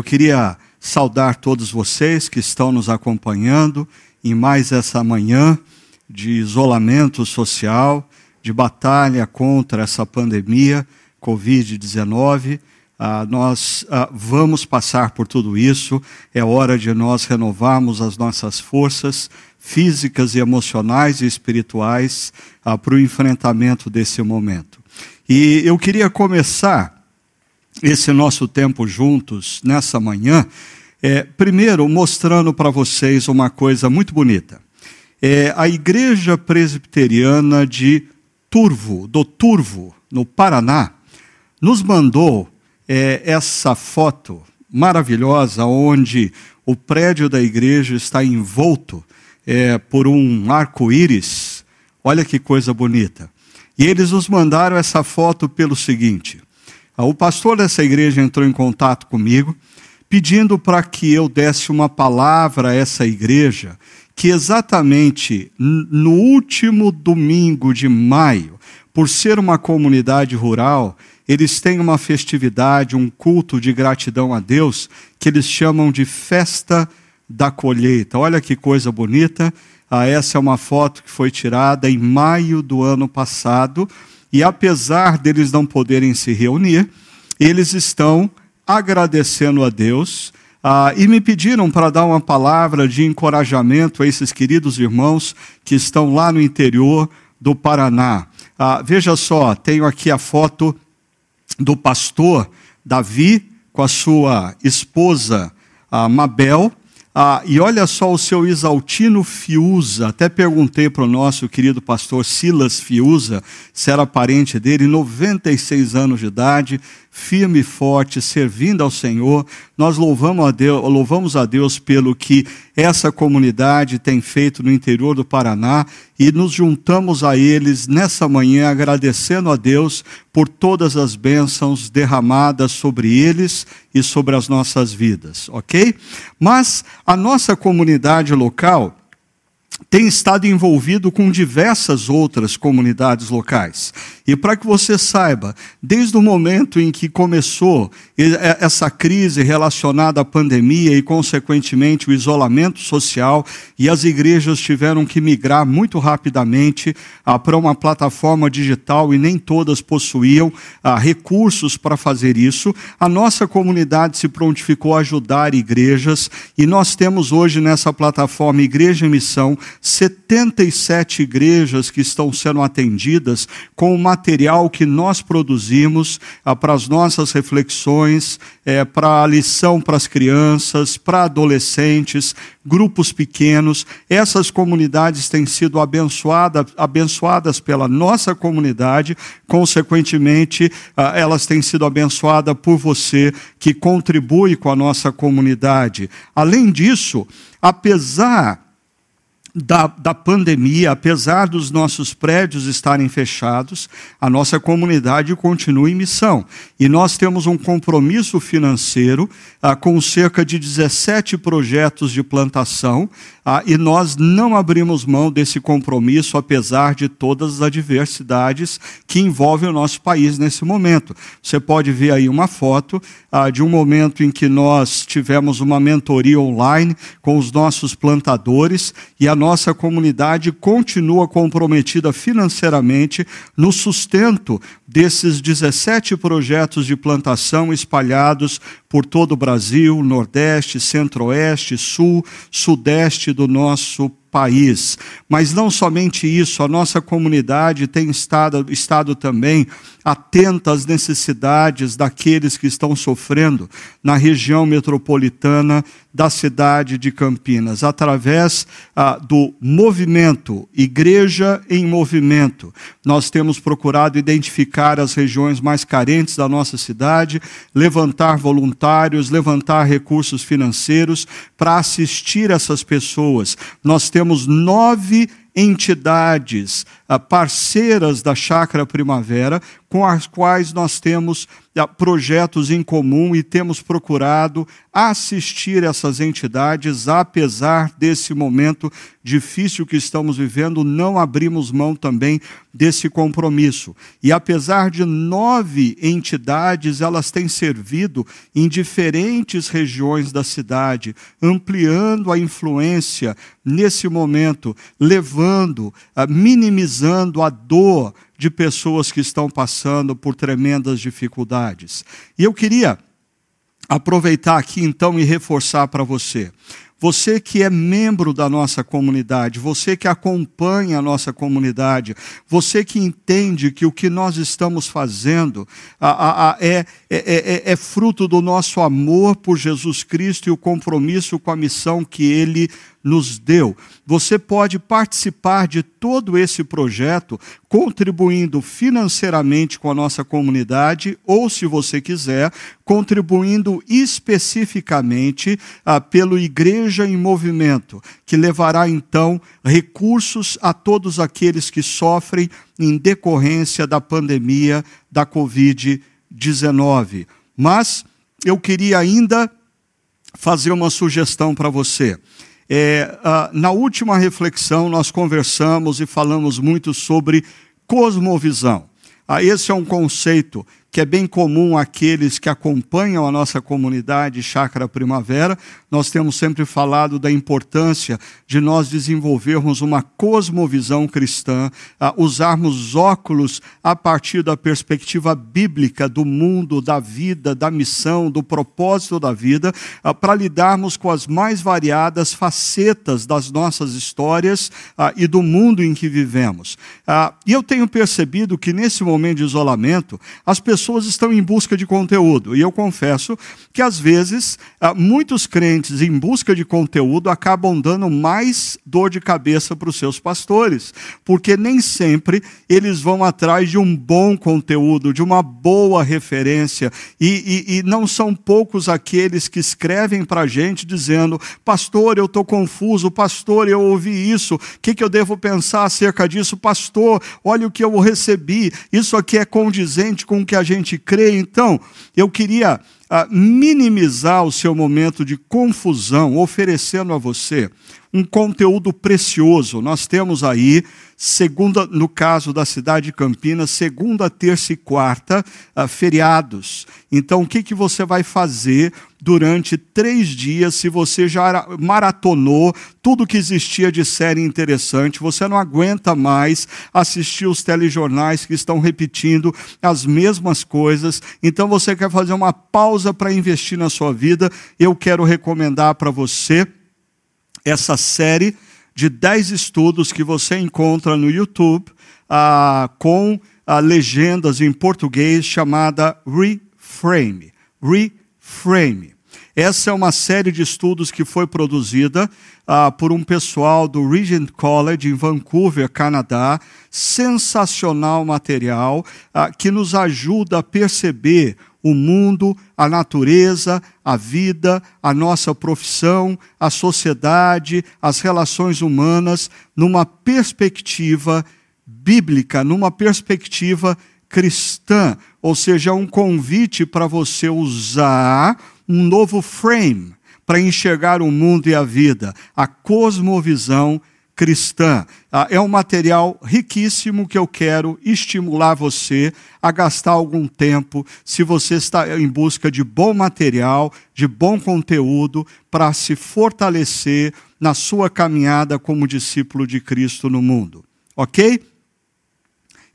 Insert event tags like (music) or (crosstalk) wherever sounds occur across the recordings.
Eu queria saudar todos vocês que estão nos acompanhando em mais essa manhã de isolamento social, de batalha contra essa pandemia Covid-19. Ah, nós ah, vamos passar por tudo isso, é hora de nós renovarmos as nossas forças físicas e emocionais e espirituais ah, para o enfrentamento desse momento. E eu queria começar esse nosso tempo juntos nessa manhã, é, primeiro mostrando para vocês uma coisa muito bonita. É, a Igreja Presbiteriana de Turvo, do Turvo, no Paraná, nos mandou é, essa foto maravilhosa onde o prédio da igreja está envolto é, por um arco-íris. Olha que coisa bonita. E eles nos mandaram essa foto pelo seguinte: o pastor dessa igreja entrou em contato comigo, pedindo para que eu desse uma palavra a essa igreja, que exatamente no último domingo de maio, por ser uma comunidade rural, eles têm uma festividade, um culto de gratidão a Deus, que eles chamam de Festa da Colheita. Olha que coisa bonita. Ah, essa é uma foto que foi tirada em maio do ano passado e apesar deles não poderem se reunir, eles estão agradecendo a Deus ah, e me pediram para dar uma palavra de encorajamento a esses queridos irmãos que estão lá no interior do Paraná. Ah, veja só, tenho aqui a foto do pastor Davi com a sua esposa ah, Mabel ah, e olha só o seu Isaltino Fiuza. Até perguntei para o nosso querido pastor Silas Fiuza se era parente dele, 96 anos de idade, firme e forte, servindo ao Senhor. Nós louvamos a, Deus, louvamos a Deus pelo que essa comunidade tem feito no interior do Paraná e nos juntamos a eles nessa manhã agradecendo a Deus por todas as bênçãos derramadas sobre eles e sobre as nossas vidas, ok? Mas a nossa comunidade local tem estado envolvido com diversas outras comunidades locais. E para que você saiba, desde o momento em que começou essa crise relacionada à pandemia e, consequentemente, o isolamento social, e as igrejas tiveram que migrar muito rapidamente ah, para uma plataforma digital e nem todas possuíam ah, recursos para fazer isso, a nossa comunidade se prontificou a ajudar igrejas e nós temos hoje nessa plataforma Igreja em Missão 77 igrejas que estão sendo atendidas com uma material que nós produzimos ah, para as nossas reflexões, é, para a lição para as crianças, para adolescentes, grupos pequenos. Essas comunidades têm sido abençoada, abençoadas pela nossa comunidade, consequentemente, ah, elas têm sido abençoadas por você que contribui com a nossa comunidade. Além disso, apesar da, da pandemia, apesar dos nossos prédios estarem fechados, a nossa comunidade continua em missão. E nós temos um compromisso financeiro ah, com cerca de 17 projetos de plantação, ah, e nós não abrimos mão desse compromisso, apesar de todas as adversidades que envolvem o nosso país nesse momento. Você pode ver aí uma foto ah, de um momento em que nós tivemos uma mentoria online com os nossos plantadores e a nossa comunidade continua comprometida financeiramente no sustento desses 17 projetos de plantação espalhados por todo o Brasil, Nordeste, Centro-Oeste, Sul, Sudeste do nosso país. Mas não somente isso, a nossa comunidade tem estado, estado também atenta às necessidades daqueles que estão sofrendo na região metropolitana da cidade de Campinas, através ah, do movimento Igreja em Movimento. Nós temos procurado identificar as regiões mais carentes da nossa cidade, levantar voluntários, levantar recursos financeiros para assistir essas pessoas. Nós temos nove entidades parceiras da Chácara Primavera, com as quais nós temos projetos em comum e temos procurado assistir essas entidades, apesar desse momento difícil que estamos vivendo, não abrimos mão também desse compromisso. E apesar de nove entidades, elas têm servido em diferentes regiões da cidade, ampliando a influência nesse momento, levando, minimizando a dor de pessoas que estão passando por tremendas dificuldades. E eu queria aproveitar aqui então e reforçar para você. Você que é membro da nossa comunidade, você que acompanha a nossa comunidade, você que entende que o que nós estamos fazendo a, a, a, é, é, é, é fruto do nosso amor por Jesus Cristo e o compromisso com a missão que Ele nos deu. Você pode participar de todo esse projeto contribuindo financeiramente com a nossa comunidade ou, se você quiser, contribuindo especificamente ah, pelo Igreja em Movimento, que levará então recursos a todos aqueles que sofrem em decorrência da pandemia da Covid-19. Mas eu queria ainda fazer uma sugestão para você. É, uh, na última reflexão, nós conversamos e falamos muito sobre cosmovisão. Ah, esse é um conceito que é bem comum àqueles que acompanham a nossa comunidade Chácara Primavera. Nós temos sempre falado da importância de nós desenvolvermos uma cosmovisão cristã, usarmos óculos a partir da perspectiva bíblica do mundo, da vida, da missão, do propósito da vida, para lidarmos com as mais variadas facetas das nossas histórias e do mundo em que vivemos. E eu tenho percebido que nesse momento de isolamento, as pessoas pessoas estão em busca de conteúdo. E eu confesso que, às vezes, ah, muitos crentes em busca de conteúdo acabam dando mais dor de cabeça para os seus pastores, porque nem sempre eles vão atrás de um bom conteúdo, de uma boa referência. E, e, e não são poucos aqueles que escrevem para a gente dizendo: Pastor, eu estou confuso, pastor, eu ouvi isso, o que, que eu devo pensar acerca disso? Pastor, olha o que eu recebi, isso aqui é condizente com o que a gente crê. Então, eu queria uh, minimizar o seu momento de confusão, oferecendo a você um conteúdo precioso. Nós temos aí, segunda, no caso da cidade de Campinas, segunda, terça e quarta, uh, feriados. Então, o que, que você vai fazer durante três dias se você já maratonou tudo que existia de série interessante? Você não aguenta mais assistir os telejornais que estão repetindo as mesmas coisas. Então, você quer fazer uma pausa para investir na sua vida? Eu quero recomendar para você essa série de 10 estudos que você encontra no YouTube ah, com ah, legendas em português chamada Reframe. Reframe. Essa é uma série de estudos que foi produzida ah, por um pessoal do Regent College em Vancouver, Canadá. Sensacional material ah, que nos ajuda a perceber o mundo, a natureza, a vida, a nossa profissão, a sociedade, as relações humanas, numa perspectiva bíblica, numa perspectiva cristã. Ou seja, um convite para você usar um novo frame para enxergar o mundo e a vida, a cosmovisão cristã. Ah, é um material riquíssimo que eu quero estimular você a gastar algum tempo, se você está em busca de bom material, de bom conteúdo, para se fortalecer na sua caminhada como discípulo de Cristo no mundo. Ok?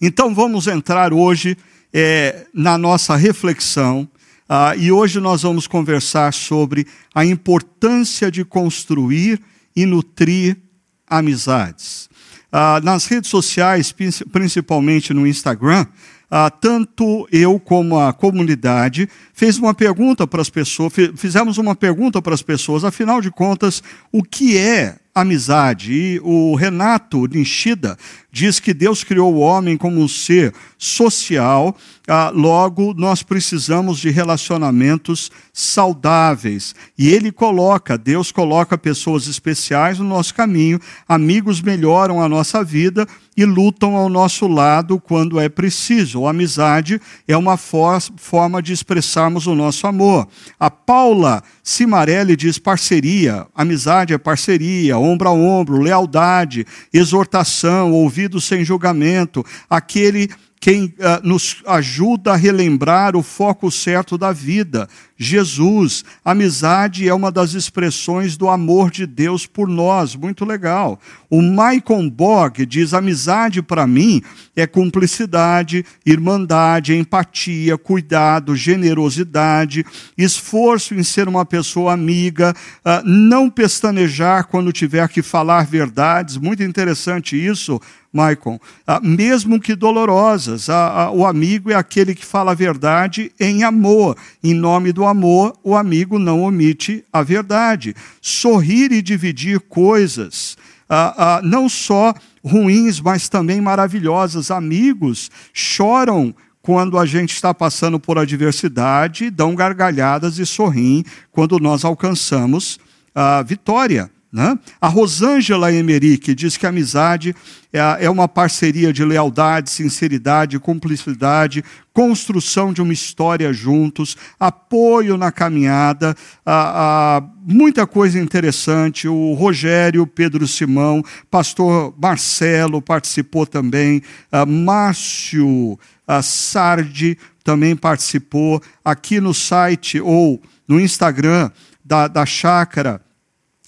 Então vamos entrar hoje é, na nossa reflexão. Ah, e hoje nós vamos conversar sobre a importância de construir e nutrir amizades. Ah, nas redes sociais, principalmente no Instagram, ah, tanto eu como a comunidade fez uma pergunta para as pessoas, fizemos uma pergunta para as pessoas, afinal de contas, o que é amizade. E o Renato Nishida diz que Deus criou o homem como um ser social, ah, logo nós precisamos de relacionamentos saudáveis. E ele coloca, Deus coloca pessoas especiais no nosso caminho, amigos melhoram a nossa vida e lutam ao nosso lado quando é preciso. A amizade é uma for forma de expressarmos o nosso amor. A Paula Cimarelli diz parceria, amizade é parceria, ombro a ombro, lealdade, exortação, ouvido sem julgamento, aquele quem uh, nos ajuda a relembrar o foco certo da vida, Jesus. Amizade é uma das expressões do amor de Deus por nós, muito legal. O Michael Bog diz: amizade para mim é cumplicidade, irmandade, empatia, cuidado, generosidade, esforço em ser uma pessoa amiga, uh, não pestanejar quando tiver que falar verdades. Muito interessante isso Maicon, ah, mesmo que dolorosas. Ah, ah, o amigo é aquele que fala a verdade em amor. Em nome do amor, o amigo não omite a verdade. Sorrir e dividir coisas, não só ruins, mas também maravilhosas. Amigos choram quando a gente está passando por adversidade, dão gargalhadas e sorriem quando nós alcançamos a vitória. Né? A Rosângela Emerick diz que a amizade é, é uma parceria de lealdade, sinceridade, cumplicidade, construção de uma história juntos, apoio na caminhada, a, a, muita coisa interessante. O Rogério, Pedro Simão, pastor Marcelo participou também, a Márcio Sardi também participou. Aqui no site ou no Instagram da, da Chácara,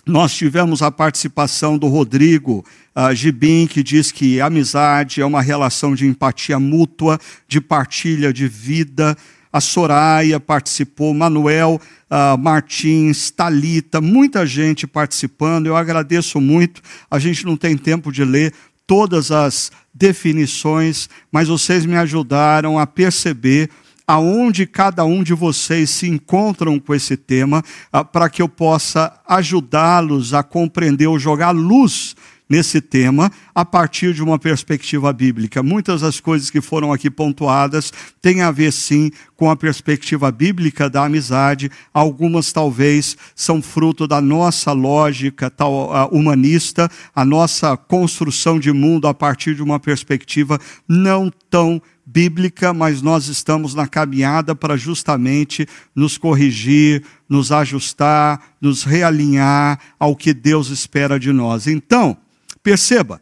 nós tivemos a participação do Rodrigo uh, Gibim, que diz que amizade é uma relação de empatia mútua, de partilha de vida. A Soraya participou, Manuel uh, Martins, Talita, muita gente participando. Eu agradeço muito. A gente não tem tempo de ler todas as definições, mas vocês me ajudaram a perceber aonde cada um de vocês se encontram com esse tema, ah, para que eu possa ajudá-los a compreender ou jogar luz nesse tema a partir de uma perspectiva bíblica. Muitas das coisas que foram aqui pontuadas têm a ver sim com a perspectiva bíblica da amizade, algumas talvez são fruto da nossa lógica tal, uh, humanista, a nossa construção de mundo a partir de uma perspectiva não tão bíblica, mas nós estamos na caminhada para justamente nos corrigir, nos ajustar, nos realinhar ao que Deus espera de nós. Então, perceba,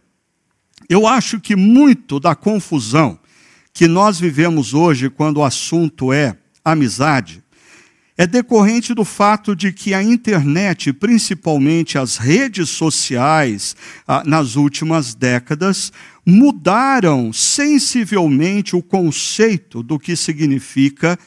eu acho que muito da confusão que nós vivemos hoje quando o assunto é amizade é decorrente do fato de que a internet, principalmente as redes sociais, ah, nas últimas décadas, mudaram sensivelmente o conceito do que significa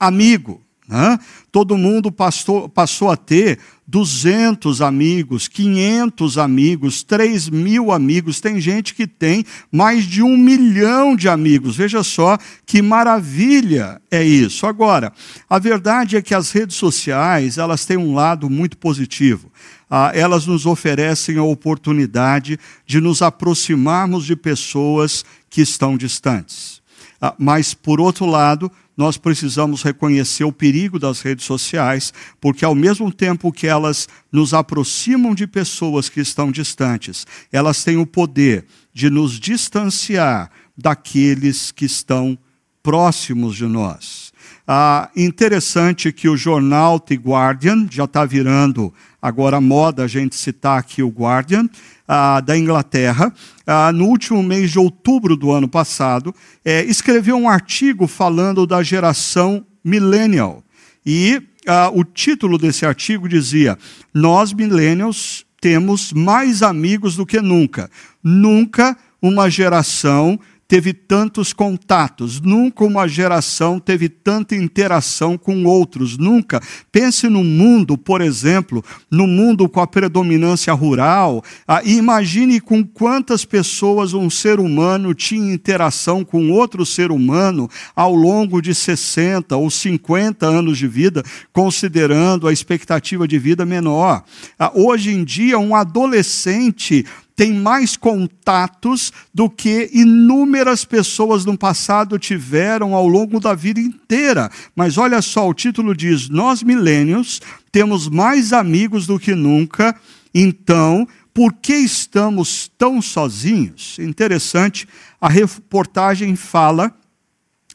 amigo. Né? Todo mundo passou, passou a ter 200 amigos, 500 amigos, 3 mil amigos. Tem gente que tem mais de um milhão de amigos. Veja só que maravilha é isso. Agora, a verdade é que as redes sociais elas têm um lado muito positivo ah, elas nos oferecem a oportunidade de nos aproximarmos de pessoas que estão distantes. Ah, mas, por outro lado, nós precisamos reconhecer o perigo das redes sociais, porque ao mesmo tempo que elas nos aproximam de pessoas que estão distantes, elas têm o poder de nos distanciar daqueles que estão próximos de nós. Ah, interessante que o jornal The Guardian já está virando agora moda a gente citar aqui o Guardian, ah, da Inglaterra, ah, no último mês de outubro do ano passado, é, escreveu um artigo falando da geração millennial. E ah, o título desse artigo dizia: Nós, millennials, temos mais amigos do que nunca. Nunca uma geração teve tantos contatos, nunca uma geração teve tanta interação com outros, nunca. Pense no mundo, por exemplo, no mundo com a predominância rural, ah, imagine com quantas pessoas um ser humano tinha interação com outro ser humano ao longo de 60 ou 50 anos de vida, considerando a expectativa de vida menor. Ah, hoje em dia, um adolescente tem mais contatos do que inúmeras pessoas no passado tiveram ao longo da vida inteira. Mas olha só, o título diz: Nós milênios temos mais amigos do que nunca, então por que estamos tão sozinhos? Interessante, a reportagem fala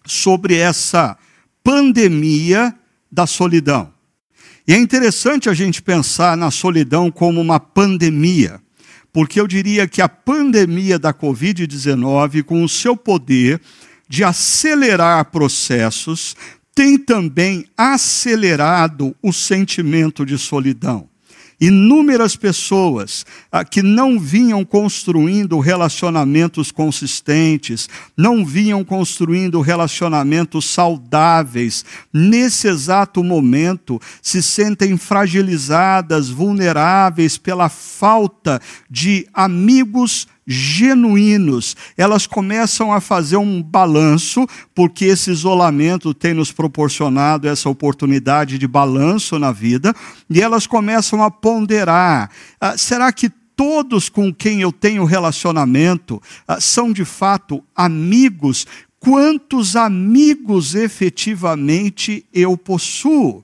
sobre essa pandemia da solidão. E é interessante a gente pensar na solidão como uma pandemia porque eu diria que a pandemia da Covid-19, com o seu poder de acelerar processos, tem também acelerado o sentimento de solidão. Inúmeras pessoas ah, que não vinham construindo relacionamentos consistentes, não vinham construindo relacionamentos saudáveis, nesse exato momento se sentem fragilizadas, vulneráveis pela falta de amigos genuínos, elas começam a fazer um balanço, porque esse isolamento tem nos proporcionado essa oportunidade de balanço na vida, e elas começam a ponderar: ah, será que todos com quem eu tenho relacionamento ah, são de fato amigos? Quantos amigos efetivamente eu possuo?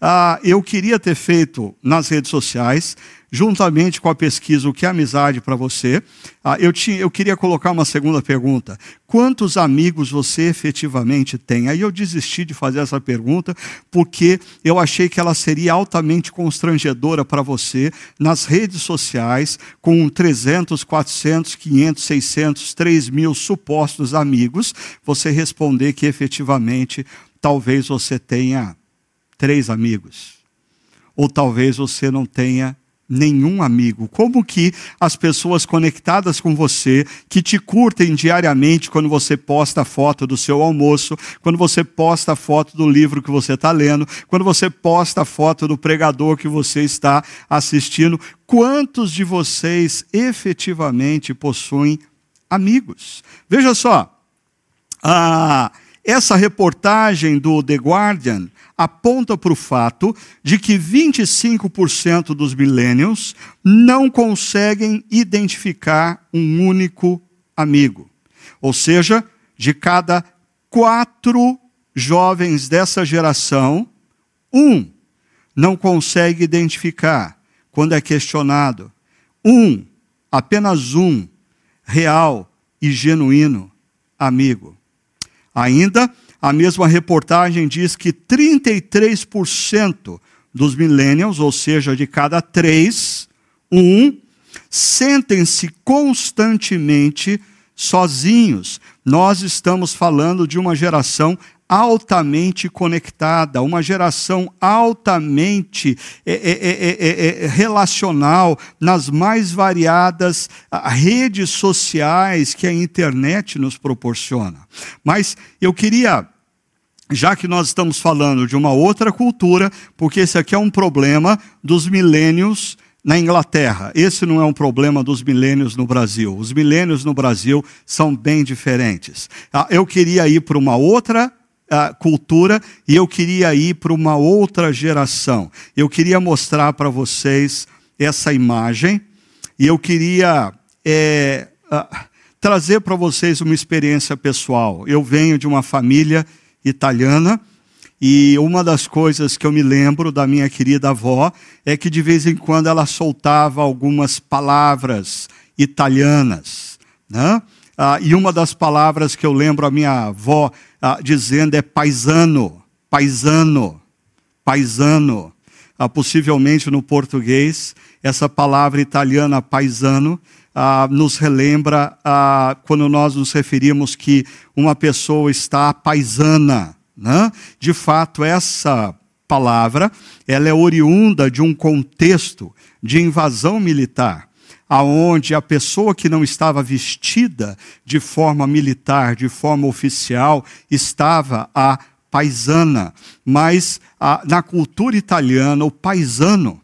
Ah, eu queria ter feito nas redes sociais juntamente com a pesquisa O que é amizade para você, ah, eu, tinha, eu queria colocar uma segunda pergunta. Quantos amigos você efetivamente tem? Aí eu desisti de fazer essa pergunta porque eu achei que ela seria altamente constrangedora para você nas redes sociais, com 300, 400, 500, 600, 3 mil supostos amigos, você responder que efetivamente talvez você tenha três amigos. Ou talvez você não tenha nenhum amigo. Como que as pessoas conectadas com você, que te curtem diariamente quando você posta a foto do seu almoço, quando você posta a foto do livro que você está lendo, quando você posta a foto do pregador que você está assistindo, quantos de vocês efetivamente possuem amigos? Veja só, ah, essa reportagem do The Guardian aponta para o fato de que 25% dos millennials não conseguem identificar um único amigo. Ou seja, de cada quatro jovens dessa geração, um não consegue identificar quando é questionado. Um, apenas um, real e genuíno amigo. Ainda, a mesma reportagem diz que 33% dos millennials, ou seja, de cada três, um, sentem-se constantemente sozinhos. Nós estamos falando de uma geração altamente conectada, uma geração altamente é, é, é, relacional nas mais variadas redes sociais que a internet nos proporciona. Mas eu queria já que nós estamos falando de uma outra cultura, porque esse aqui é um problema dos milênios na Inglaterra. Esse não é um problema dos milênios no Brasil. Os milênios no Brasil são bem diferentes. Eu queria ir para uma outra cultura e eu queria ir para uma outra geração. Eu queria mostrar para vocês essa imagem e eu queria é, trazer para vocês uma experiência pessoal. Eu venho de uma família italiana. E uma das coisas que eu me lembro da minha querida avó é que de vez em quando ela soltava algumas palavras italianas. Né? Ah, e uma das palavras que eu lembro a minha avó ah, dizendo é paisano, paisano, paisano. Ah, possivelmente no português, essa palavra italiana paisano ah, nos relembra ah, quando nós nos referimos que uma pessoa está paisana. Né? De fato, essa palavra ela é oriunda de um contexto de invasão militar. Aonde a pessoa que não estava vestida de forma militar, de forma oficial, estava a paisana. Mas a, na cultura italiana, o paisano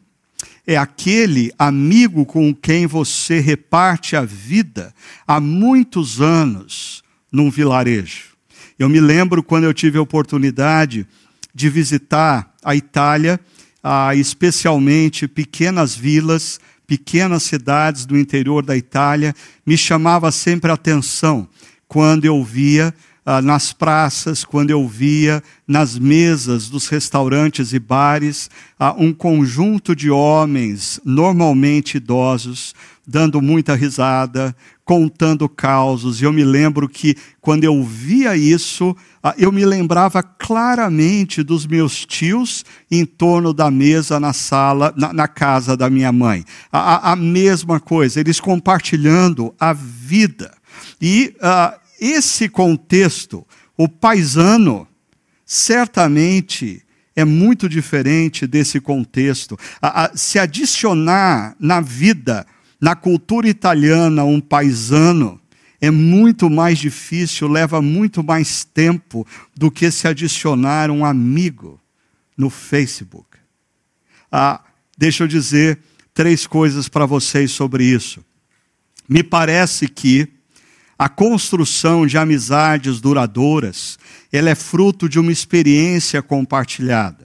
é aquele amigo com quem você reparte a vida há muitos anos num vilarejo. Eu me lembro quando eu tive a oportunidade de visitar a Itália, ah, especialmente pequenas vilas, pequenas cidades do interior da Itália, me chamava sempre a atenção quando eu via ah, nas praças, quando eu via nas mesas dos restaurantes e bares ah, um conjunto de homens, normalmente idosos, dando muita risada, contando causos. E eu me lembro que quando eu via isso, eu me lembrava claramente dos meus tios em torno da mesa na sala, na, na casa da minha mãe. A, a, mesma coisa, eles compartilhando a vida. E uh, esse contexto, o paisano, certamente é muito diferente desse contexto. A, a, se adicionar na vida, na cultura italiana, um paisano, é muito mais difícil, leva muito mais tempo do que se adicionar um amigo no Facebook. Ah, deixa eu dizer três coisas para vocês sobre isso. Me parece que a construção de amizades duradouras, ela é fruto de uma experiência compartilhada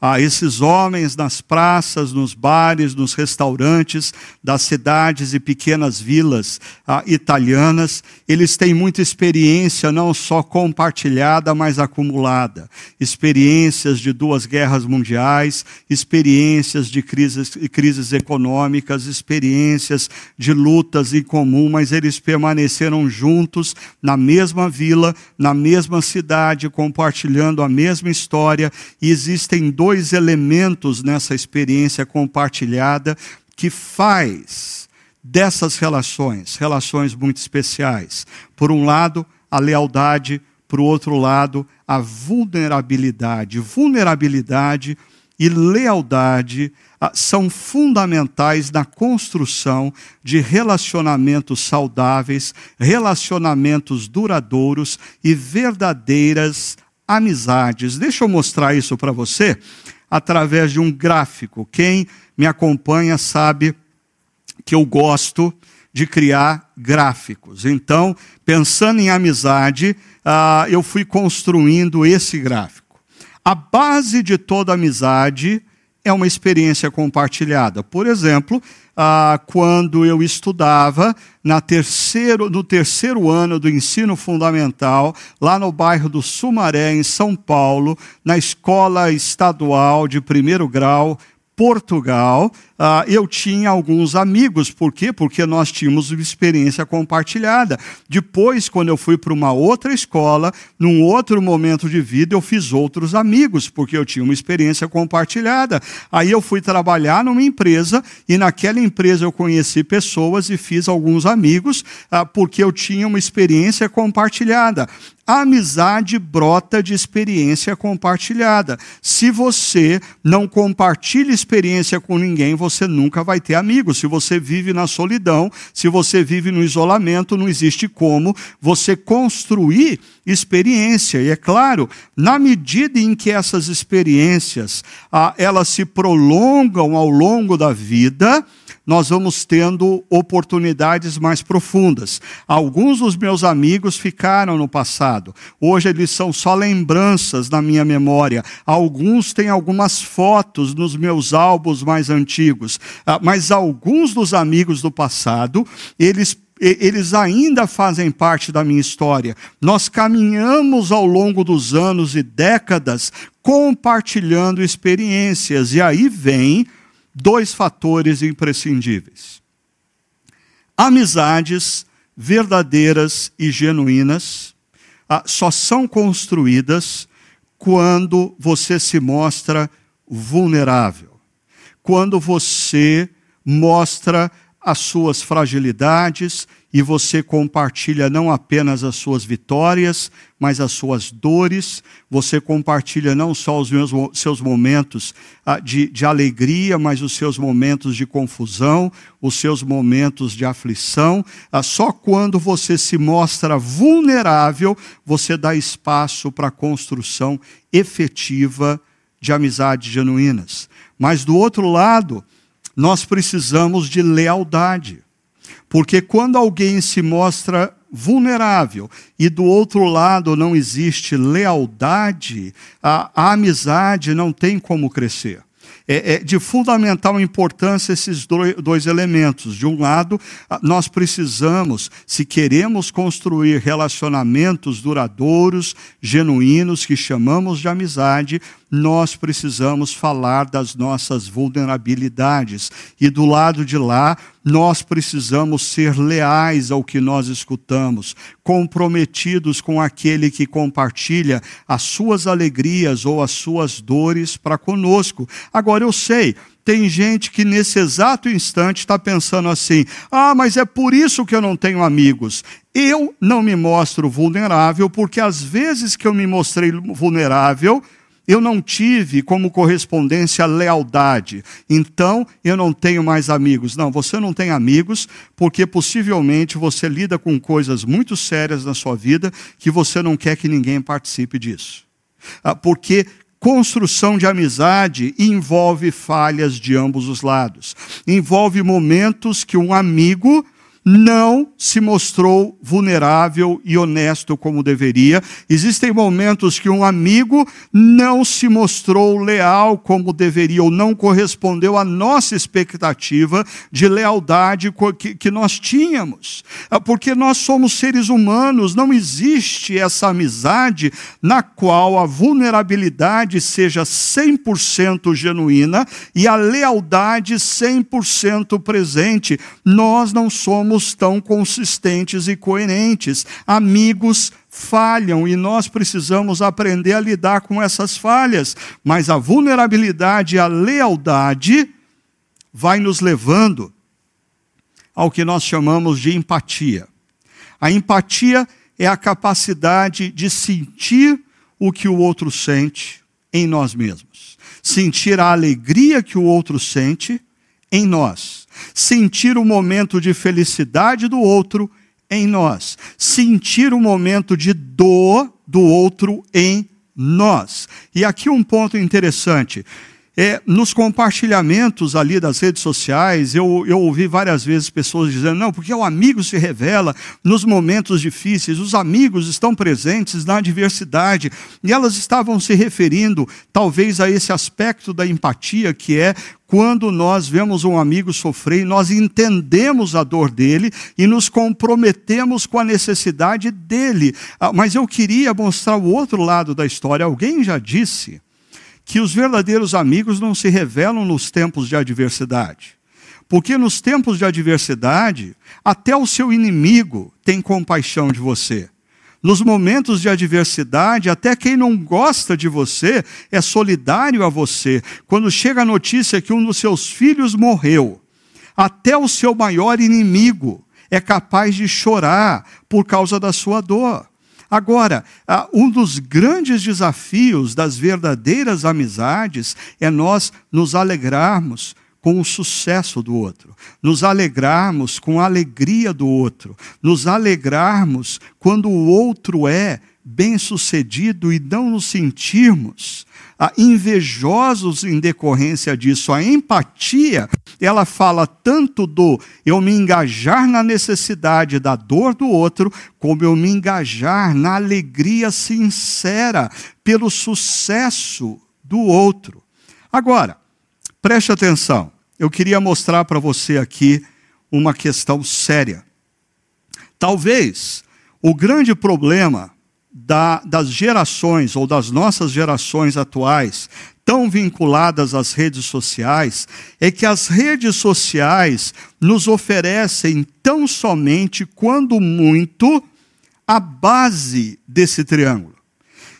a esses homens nas praças, nos bares, nos restaurantes das cidades e pequenas vilas ah, italianas. Eles têm muita experiência, não só compartilhada, mas acumulada. Experiências de duas guerras mundiais, experiências de crises, crises econômicas, experiências de lutas em comum, mas eles permaneceram juntos na mesma vila, na mesma cidade, compartilhando a mesma história. E existem dois dois elementos nessa experiência compartilhada que faz dessas relações, relações muito especiais. Por um lado, a lealdade, por outro lado, a vulnerabilidade. Vulnerabilidade e lealdade ah, são fundamentais na construção de relacionamentos saudáveis, relacionamentos duradouros e verdadeiras amizades. Deixa eu mostrar isso para você através de um gráfico. Quem me acompanha sabe que eu gosto de criar gráficos. Então, pensando em amizade, uh, eu fui construindo esse gráfico. A base de toda amizade é uma experiência compartilhada. Por exemplo, ah, quando eu estudava na terceiro, no terceiro ano do ensino fundamental, lá no bairro do Sumaré, em São Paulo, na escola estadual de primeiro grau, Portugal, uh, eu tinha alguns amigos. Por quê? Porque nós tínhamos uma experiência compartilhada. Depois, quando eu fui para uma outra escola, num outro momento de vida, eu fiz outros amigos, porque eu tinha uma experiência compartilhada. Aí eu fui trabalhar numa empresa e naquela empresa eu conheci pessoas e fiz alguns amigos, uh, porque eu tinha uma experiência compartilhada. A amizade brota de experiência compartilhada. Se você não compartilha experiência com ninguém, você nunca vai ter amigos. Se você vive na solidão, se você vive no isolamento, não existe como você construir experiência. E é claro, na medida em que essas experiências ah, elas se prolongam ao longo da vida, nós vamos tendo oportunidades mais profundas. Alguns dos meus amigos ficaram no passado, hoje eles são só lembranças na minha memória. Alguns têm algumas fotos nos meus álbuns mais antigos, ah, mas alguns dos amigos do passado, eles eles ainda fazem parte da minha história. Nós caminhamos ao longo dos anos e décadas compartilhando experiências, e aí vem dois fatores imprescindíveis: amizades verdadeiras e genuínas ah, só são construídas quando você se mostra vulnerável, quando você mostra as suas fragilidades e você compartilha não apenas as suas vitórias, mas as suas dores, você compartilha não só os meus, seus momentos ah, de, de alegria, mas os seus momentos de confusão, os seus momentos de aflição. Ah, só quando você se mostra vulnerável, você dá espaço para a construção efetiva de amizades genuínas. Mas do outro lado, nós precisamos de lealdade. Porque quando alguém se mostra vulnerável e do outro lado não existe lealdade, a, a amizade não tem como crescer. É, é, de fundamental importância esses dois elementos. De um lado, nós precisamos, se queremos construir relacionamentos duradouros, genuínos, que chamamos de amizade, nós precisamos falar das nossas vulnerabilidades. E do lado de lá, nós precisamos ser leais ao que nós escutamos, comprometidos com aquele que compartilha as suas alegrias ou as suas dores para conosco. Agora, eu sei, tem gente que nesse exato instante está pensando assim: ah, mas é por isso que eu não tenho amigos. Eu não me mostro vulnerável, porque às vezes que eu me mostrei vulnerável, eu não tive como correspondência lealdade, então eu não tenho mais amigos. Não, você não tem amigos porque possivelmente você lida com coisas muito sérias na sua vida que você não quer que ninguém participe disso. Ah, porque construção de amizade envolve falhas de ambos os lados. Envolve momentos que um amigo não se mostrou vulnerável e honesto como deveria. Existem momentos que um amigo não se mostrou leal como deveria, ou não correspondeu à nossa expectativa de lealdade que, nós tínhamos. Ah, porque nós somos seres humanos, não existe essa amizade na qual a vulnerabilidade seja 100% genuína e a lealdade 100% presente. Nós não somos somos tão consistentes e coerentes. Amigos falham e nós precisamos aprender a lidar com essas falhas. Mas a vulnerabilidade e a lealdade vai nos levando ao que nós chamamos de empatia. A empatia é a capacidade de sentir o que o outro sente em nós mesmos. Sentir a alegria que o outro sente em nós sentir o momento de felicidade do outro em nós, sentir o momento de dor do outro em nós. E aqui um ponto interessante. É, nos compartilhamentos ali das redes sociais, eu, eu ouvi várias vezes pessoas dizendo: não, porque o amigo se revela nos momentos difíceis, os amigos estão presentes na adversidade. E elas estavam se referindo, talvez, a esse aspecto da empatia, que é quando nós vemos um amigo sofrer, nós entendemos a dor dele e nos comprometemos com a necessidade dele. Ah, mas eu queria mostrar o outro lado da história. Alguém já disse que os verdadeiros amigos não se revelam nos tempos de adversidade. Porque nos tempos de adversidade, até o seu inimigo tem compaixão de você. Nos momentos de adversidade, até quem não gosta de você é solidário a você. Quando chega a notícia que um dos seus filhos morreu, até o seu maior inimigo é capaz de chorar por causa da sua dor. Agora, um dos grandes desafios das verdadeiras amizades é nós nos alegrarmos com o sucesso do outro, nos alegrarmos com a alegria do outro, nos alegrarmos quando o outro é bem-sucedido e não nos sentirmos ah, invejosos em decorrência disso. A empatia, ela fala tanto do eu me engajar na necessidade da dor do outro, como eu me engajar na alegria sincera pelo sucesso do outro. Agora, preste atenção, eu queria mostrar para você aqui uma questão séria. Talvez o grande problema da, das gerações ou das nossas gerações atuais, tão vinculadas às redes sociais, é que as redes sociais nos oferecem tão somente, quando muito, a base desse triângulo.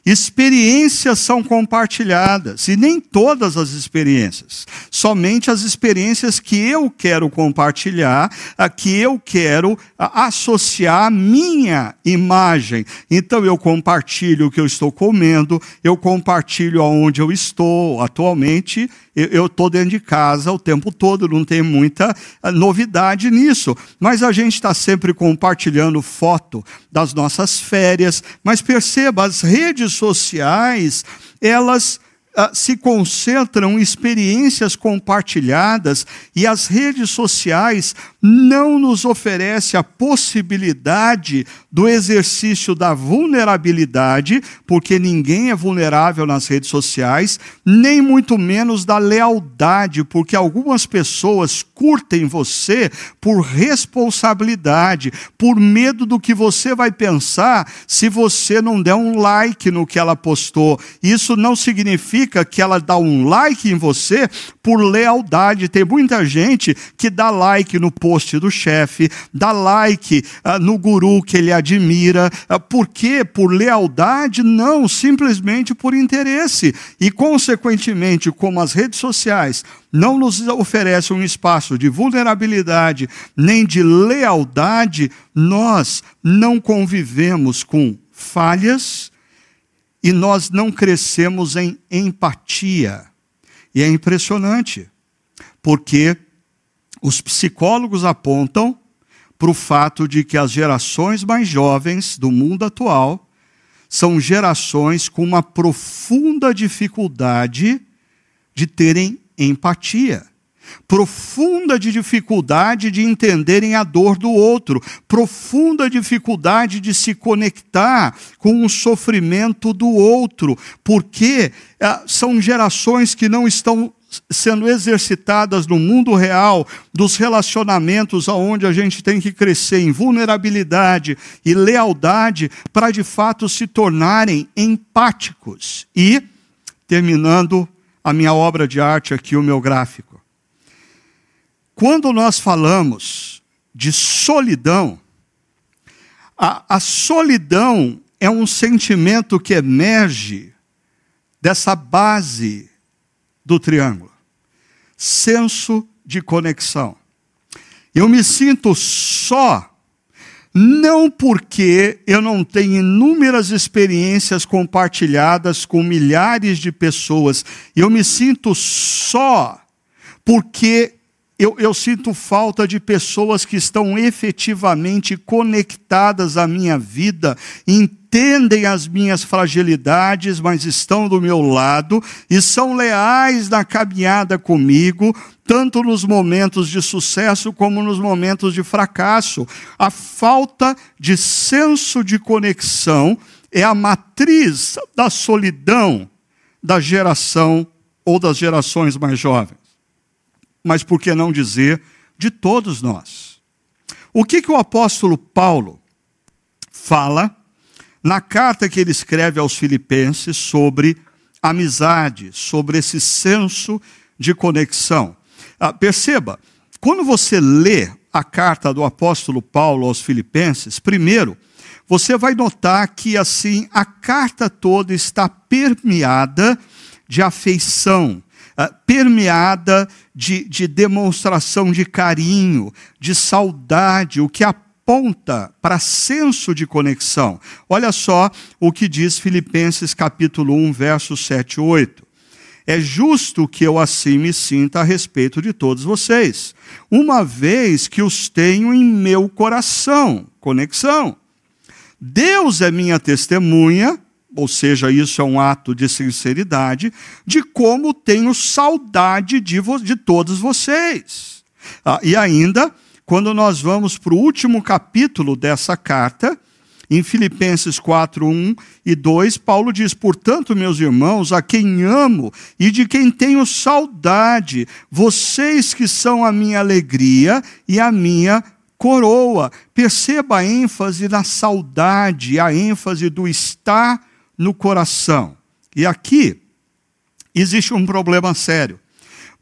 Experiências são compartilhadas, e nem todas as experiências, somente as experiências que eu quero compartilhar, a que eu quero associar à minha imagem. Então eu compartilho o que eu estou comendo, eu compartilho aonde eu estou atualmente, eu estou dentro de casa o tempo todo, não tem muita ah, novidade nisso. Mas a gente está sempre compartilhando foto das nossas férias. Mas perceba, as redes sociais, elas uh, se concentram em experiências compartilhadas e as redes sociais não nos oferecem a possibilidade do exercício da vulnerabilidade, porque ninguém é vulnerável nas redes sociais, nem muito menos da lealdade, porque algumas pessoas curtem você por responsabilidade, por medo do que você vai pensar se você não der um like no que ela postou. Isso não significa que ela dá um like em você por lealdade. Tem muita gente que dá like no post do chefe, dá like uh, no guru que ele admira. Uh, por quê? Por lealdade? Não, simplesmente por interesse. E, consequentemente, como as redes sociais não nos oferecem um espaço de vulnerabilidade nem de lealdade, nós não convivemos com falhas e nós não crescemos em empatia. E é impressionante, porque os psicólogos apontam para o fato de que as gerações mais jovens do mundo atual são gerações com uma profunda dificuldade de terem empatia profunda de dificuldade de entenderem a dor do outro, profunda dificuldade de se conectar com o sofrimento do outro, porque ah, são gerações que não estão sendo exercitadas no mundo real dos relacionamentos aonde a gente tem que crescer em vulnerabilidade e lealdade para de fato se tornarem empáticos. E terminando a minha obra de arte aqui o meu gráfico quando nós falamos de solidão, a, a solidão é um sentimento que emerge dessa base do triângulo senso de conexão. Eu me sinto só, não porque eu não tenho inúmeras experiências compartilhadas com milhares de pessoas, eu me sinto só porque eu, eu, sinto falta de pessoas que estão efetivamente conectadas à minha vida, entendem as minhas fragilidades, mas estão do meu lado e são leais na caminhada comigo, tanto nos momentos de sucesso como nos momentos de fracasso. A falta de senso de conexão é a matriz da solidão da geração ou das gerações mais jovens mas por que não dizer de todos nós? O que, que o apóstolo Paulo fala na carta que ele escreve aos Filipenses sobre amizade, sobre esse senso de conexão? Ah, perceba, quando você lê a carta do apóstolo Paulo aos Filipenses, primeiro, você vai notar que assim a carta toda está permeada de afeição, uh, permeada de, de demonstração de carinho, de saudade, o que aponta para senso de conexão. Olha só o que diz Filipenses capítulo 1, versos 7 e 8. É justo que eu assim me sinta a respeito de todos vocês, uma vez que os tenho em meu coração. Conexão. Deus é minha testemunha ou seja, isso é um ato de sinceridade, de como tenho saudade de, de todos vocês. Ah, e ainda, quando nós vamos para o último capítulo dessa carta, em Filipenses 4, 1 e 2, Paulo diz: Portanto, meus irmãos, a quem amo e de quem tenho saudade, vocês que são a minha alegria e a minha coroa. Perceba a ênfase na saudade, a ênfase do estar no coração. E aqui existe um problema sério,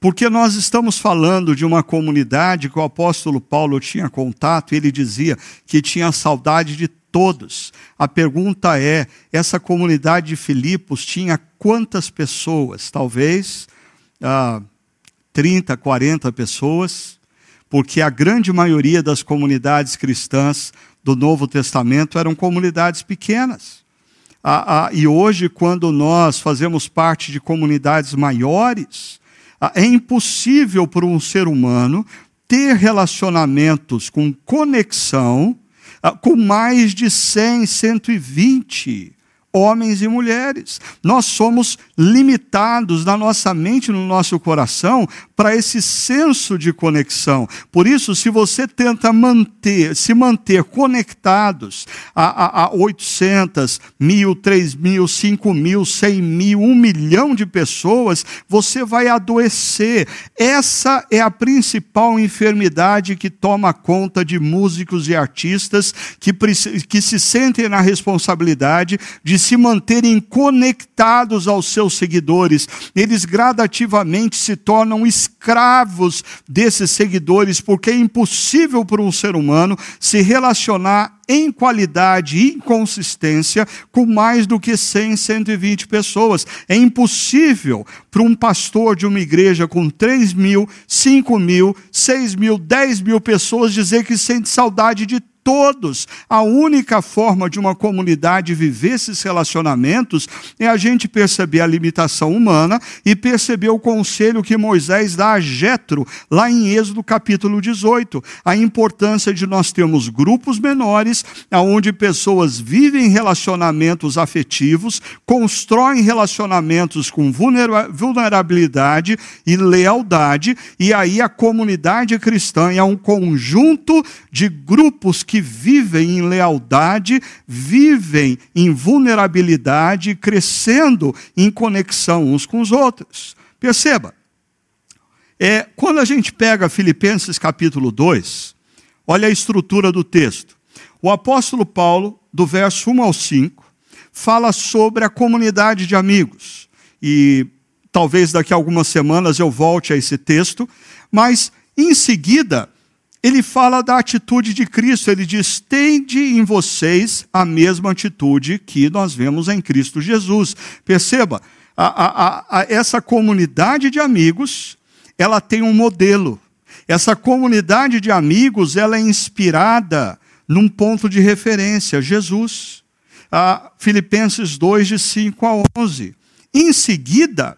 porque nós estamos falando de uma comunidade que o apóstolo Paulo tinha contato, e ele dizia que tinha saudade de todos. A pergunta é: essa comunidade de Filipos tinha quantas pessoas? Talvez ah, 30, 40 pessoas, porque a grande maioria das comunidades cristãs do Novo Testamento eram comunidades pequenas. Ah, ah, e hoje, quando nós fazemos parte de comunidades maiores, ah, é impossível para um ser humano ter relacionamentos com conexão com mais de 100, 120 homens e mulheres. Nós somos limitados na nossa mente, no nosso coração, para esse senso de conexão. Por isso, se você tenta manter, se manter conectados a, a, a 800, mil, 3 mil, 5 mil, 100 mil, 1 milhão de pessoas, você vai adoecer. Essa é a principal enfermidade que toma conta de músicos e artistas que, que se sentem na responsabilidade de se manterem conectados aos seus seguidores. Eles gradativamente se tornam escravos desses seguidores, porque é impossível para um ser humano se relacionar em qualidade e consistência com mais do que 100, 120 pessoas. É impossível para um pastor de uma igreja com 3 mil, 5 mil, 6 mil, 10 mil pessoas dizer que sente saudade de todos. A única forma de uma comunidade viver esses relacionamentos é a gente perceber a limitação humana e perceber o conselho que Moisés dá a Jetro, lá em Êxodo capítulo 18, a importância de nós termos grupos menores, onde pessoas vivem relacionamentos afetivos, constroem relacionamentos com vulnerabilidade e lealdade, e aí a comunidade cristã é um conjunto de grupos que que vivem em lealdade, vivem em vulnerabilidade, crescendo em conexão uns com os outros. Perceba, é, quando a gente pega Filipenses capítulo 2, olha a estrutura do texto. O apóstolo Paulo, do verso 1 ao 5, fala sobre a comunidade de amigos. E talvez daqui a algumas semanas eu volte a esse texto, mas em seguida ele fala da atitude de Cristo. Ele diz: tende em vocês a mesma atitude que nós vemos em Cristo Jesus. Perceba, a, a, a, essa comunidade de amigos, ela tem um modelo. Essa comunidade de amigos, ela é inspirada num ponto de referência, Jesus. Filipenses 2, de 5 a 11. Em seguida,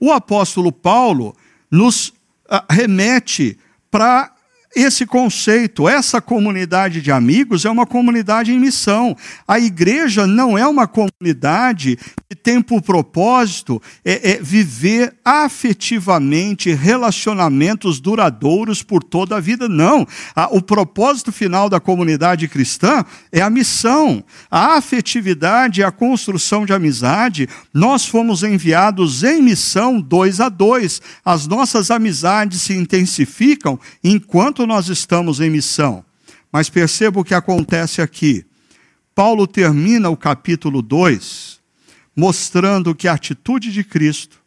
o apóstolo Paulo nos ah, remete para esse conceito, essa comunidade de amigos é uma comunidade em missão. A igreja não é uma comunidade que tem por propósito é, é viver afetivamente relacionamentos duradouros por toda a vida. Não. o propósito final da comunidade cristã é a missão. A afetividade, a construção de amizade. Nós fomos enviados em missão dois a dois. As nossas amizades se intensificam enquanto enquanto nós estamos em missão. Mas perceba o que acontece aqui. Paulo termina o capítulo 2 mostrando que a atitude de Cristo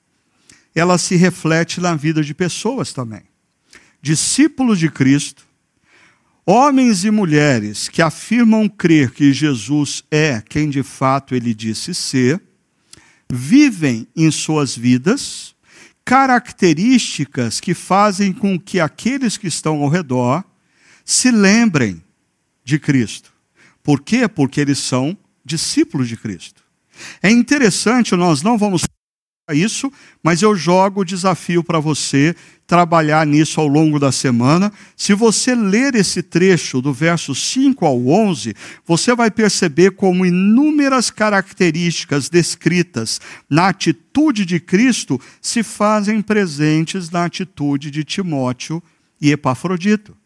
ela se reflete na vida de pessoas também. Discípulos de Cristo, homens e mulheres que afirmam crer que Jesus é quem de fato ele disse ser, vivem em suas vidas características que fazem com que aqueles que estão ao redor se lembrem de Cristo. Por quê? Porque eles são discípulos de Cristo. É interessante, nós não vamos isso, mas eu jogo o desafio para você trabalhar nisso ao longo da semana. Se você ler esse trecho do verso 5 ao 11, você vai perceber como inúmeras características descritas na atitude de Cristo se fazem presentes na atitude de Timóteo e Epafrodito.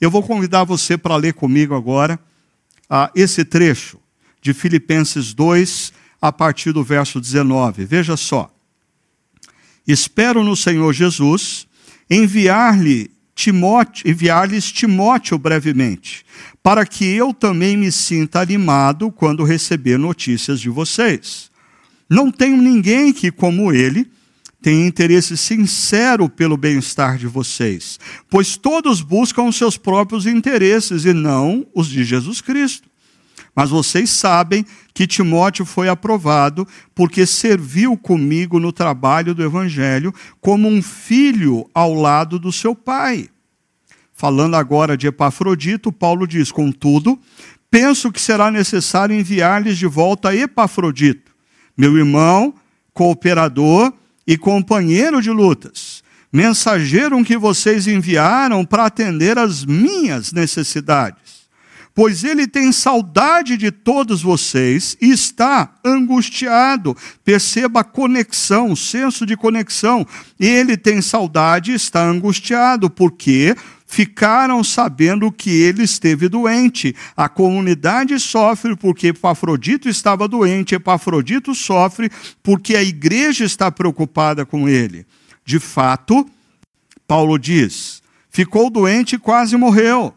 Eu vou convidar você para ler comigo agora ah, esse trecho de Filipenses 2, a partir do verso 19. Veja só. Espero no Senhor Jesus enviar-lhe Timóteo, enviar-lhes Timóteo brevemente, para que eu também me sinta animado quando receber notícias de vocês. Não tenho ninguém que, como ele, tem interesse sincero pelo bem-estar de vocês, pois todos buscam os seus próprios interesses e não os de Jesus Cristo. Mas vocês sabem que Timóteo foi aprovado porque serviu comigo no trabalho do evangelho como um filho ao lado do seu pai. Falando agora de Epafrodito, Paulo diz: Contudo, penso que será necessário enviar-lhes de volta Epafrodito, meu irmão, cooperador e companheiro de lutas, mensageiro que vocês enviaram para atender às minhas necessidades. Pois ele tem saudade de todos vocês e está angustiado. Perceba a conexão, o senso de conexão. Ele tem saudade e está angustiado, porque ficaram sabendo que ele esteve doente. A comunidade sofre porque Epafrodito estava doente, Epafrodito sofre porque a igreja está preocupada com ele. De fato, Paulo diz: ficou doente e quase morreu.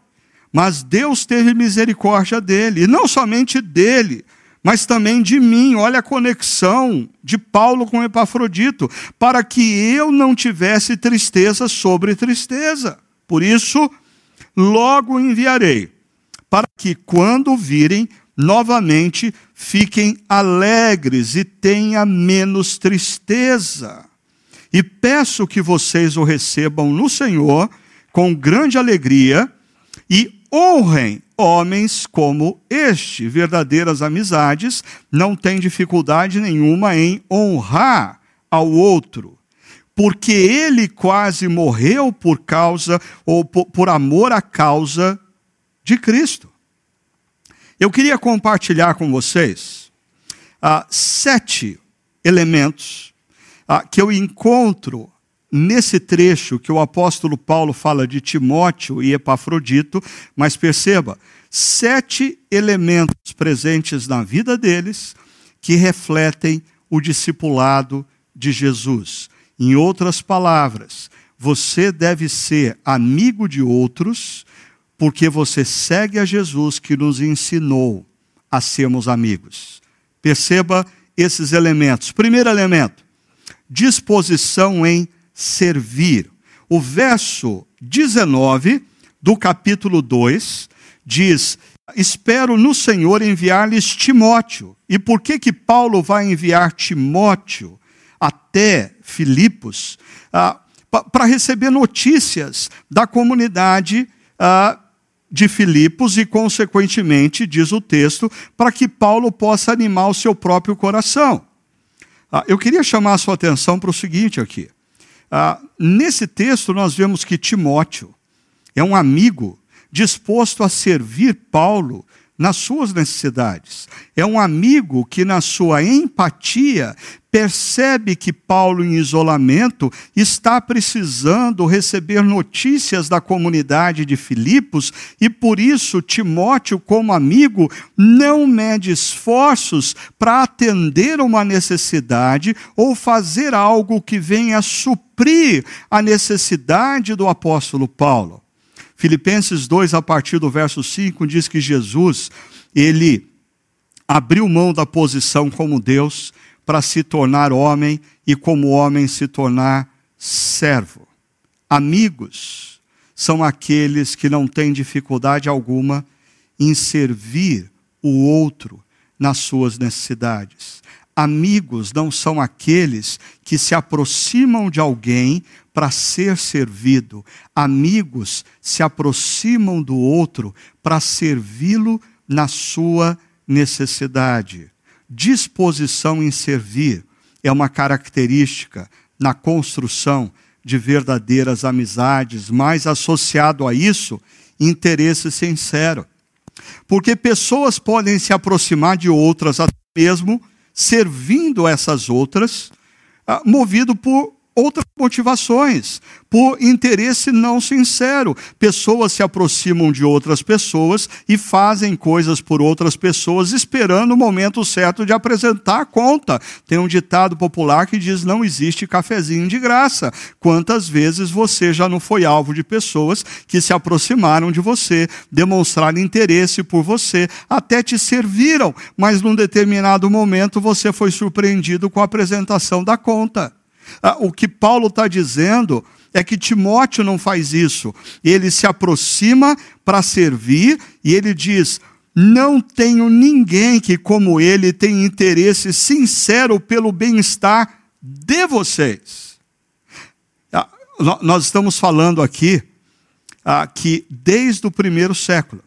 Mas Deus teve misericórdia dele, e não somente dele, mas também de mim. Olha a conexão de Paulo com Epafrodito, para que eu não tivesse tristeza sobre tristeza. Por isso, logo enviarei, para que quando virem novamente fiquem alegres e tenha menos tristeza. E peço que vocês o recebam no Senhor com grande alegria e honrem homens como este. Verdadeiras amizades não têm dificuldade nenhuma em honrar ao outro porque ele quase morreu por causa, ou por, por amor à causa de Cristo. Eu queria compartilhar com vocês ah, sete elementos ah, que eu encontro nesse trecho que o apóstolo Paulo fala de Timóteo e Epafrodito, mas perceba, sete elementos presentes na vida deles que refletem o discipulado de Jesus. Em outras palavras, você deve ser amigo de outros, porque você segue a Jesus que nos ensinou a sermos amigos. Perceba esses elementos. Primeiro elemento, disposição em servir. O verso 19 do capítulo 2 diz: Espero no Senhor enviar-lhes Timóteo. E por que que Paulo vai enviar Timóteo até Filipos, ah, para receber notícias da comunidade ah, de Filipos e, consequentemente, diz o texto, para que Paulo possa animar o seu próprio coração. Ah, eu queria chamar a sua atenção para o seguinte aqui. Ah, nesse texto, nós vemos que Timóteo é um amigo disposto a servir Paulo nas suas necessidades. É um amigo que, na sua empatia, percebe que Paulo, em isolamento, está precisando receber notícias da comunidade de Filipos e, por isso, Timóteo, como amigo, não mede esforços para atender uma necessidade ou fazer algo que venha suprir a necessidade do apóstolo Paulo. Filipenses 2, a partir do verso 5, diz que Jesus, ele abriu mão da posição como Deus para se tornar homem e como homem se tornar servo. Amigos são aqueles que não têm dificuldade alguma em servir o outro nas suas necessidades. Amigos não são aqueles que se aproximam de alguém para ser servido. Amigos se aproximam do outro para servi-lo na sua necessidade. Disposição em servir é uma característica na construção de verdadeiras amizades, mas associado a isso, interesse sincero. Porque pessoas podem se aproximar de outras até mesmo servindo essas outras, ah, movido por outras motivações, por interesse não sincero. Pessoas se aproximam de outras pessoas e fazem coisas por outras pessoas, esperando o momento certo de apresentar a conta. Tem um ditado popular que diz: não existe cafezinho de graça. Quantas vezes você já não foi alvo de pessoas que se aproximaram de você, demonstraram interesse por você, até te serviram, mas num determinado momento você foi surpreendido com a apresentação da conta. Ah, o que Paulo está dizendo é que Timóteo não faz isso. Ele se aproxima para servir e ele diz: Não tenho ninguém que, como ele, tenha interesse sincero pelo bem-estar de vocês. Ah, nós estamos falando aqui ah, que desde o primeiro século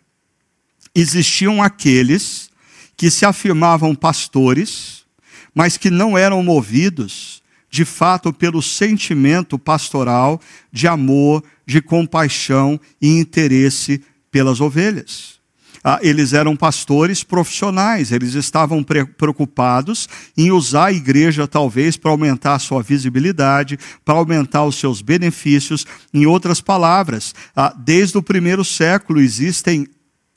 existiam aqueles que se afirmavam pastores, mas que não eram movidos de fato pelo sentimento pastoral de amor, de compaixão e interesse pelas ovelhas. Ah, eles eram pastores profissionais, eles estavam preocupados em usar a igreja, talvez, para aumentar a sua visibilidade, para aumentar os seus benefícios. Em outras palavras, ah, desde o primeiro século existem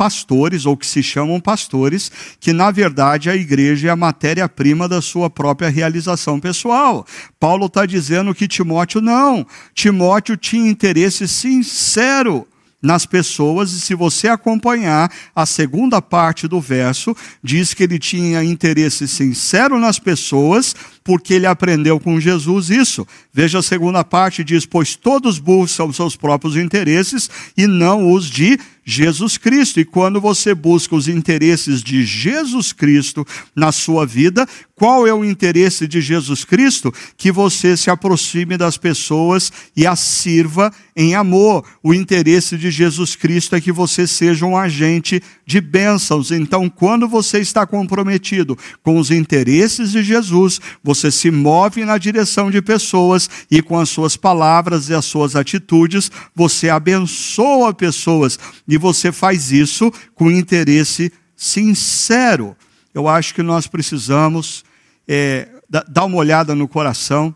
pastores, ou que se chamam pastores, que na verdade a igreja é a matéria-prima da sua própria realização pessoal. Paulo está dizendo que Timóteo não. Timóteo tinha interesse sincero nas pessoas, e se você acompanhar a segunda parte do verso, diz que ele tinha interesse sincero nas pessoas, porque ele aprendeu com Jesus isso. Veja a segunda parte, diz: Pois todos buscam seus próprios interesses e não os de Jesus Cristo. E quando você busca os interesses de Jesus Cristo na sua vida, qual é o interesse de Jesus Cristo? Que você se aproxime das pessoas e as sirva em amor. O interesse de Jesus Cristo é que você seja um agente de bênçãos. Então, quando você está comprometido com os interesses de Jesus, você se move na direção de pessoas e com as suas palavras e as suas atitudes, você abençoa pessoas e você faz isso com interesse sincero. Eu acho que nós precisamos é, dar uma olhada no coração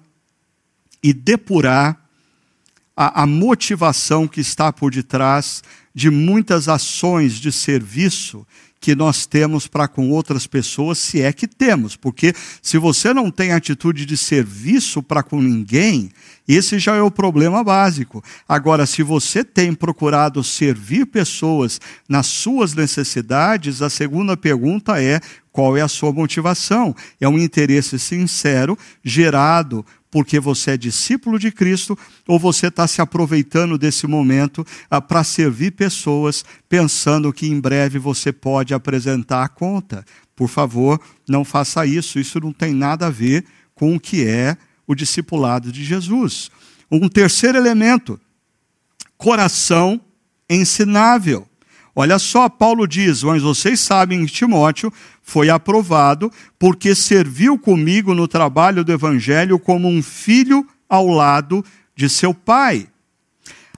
e depurar a, a motivação que está por detrás de muitas ações de serviço que nós temos para com outras pessoas, se é que temos, porque se você não tem atitude de serviço para com ninguém, esse já é o problema básico. Agora, se você tem procurado servir pessoas nas suas necessidades, a segunda pergunta é: qual é a sua motivação? É um interesse sincero, gerado porque você é discípulo de Cristo ou você está se aproveitando desse momento ah, para servir pessoas, pensando que em breve você pode apresentar a conta. Por favor, não faça isso, isso não tem nada a ver com o que é o discipulado de Jesus. Um terceiro elemento, coração ensinável. Olha só, Paulo diz: Mas vocês sabem que Timóteo foi aprovado porque serviu comigo no trabalho do evangelho como um filho ao lado de seu pai.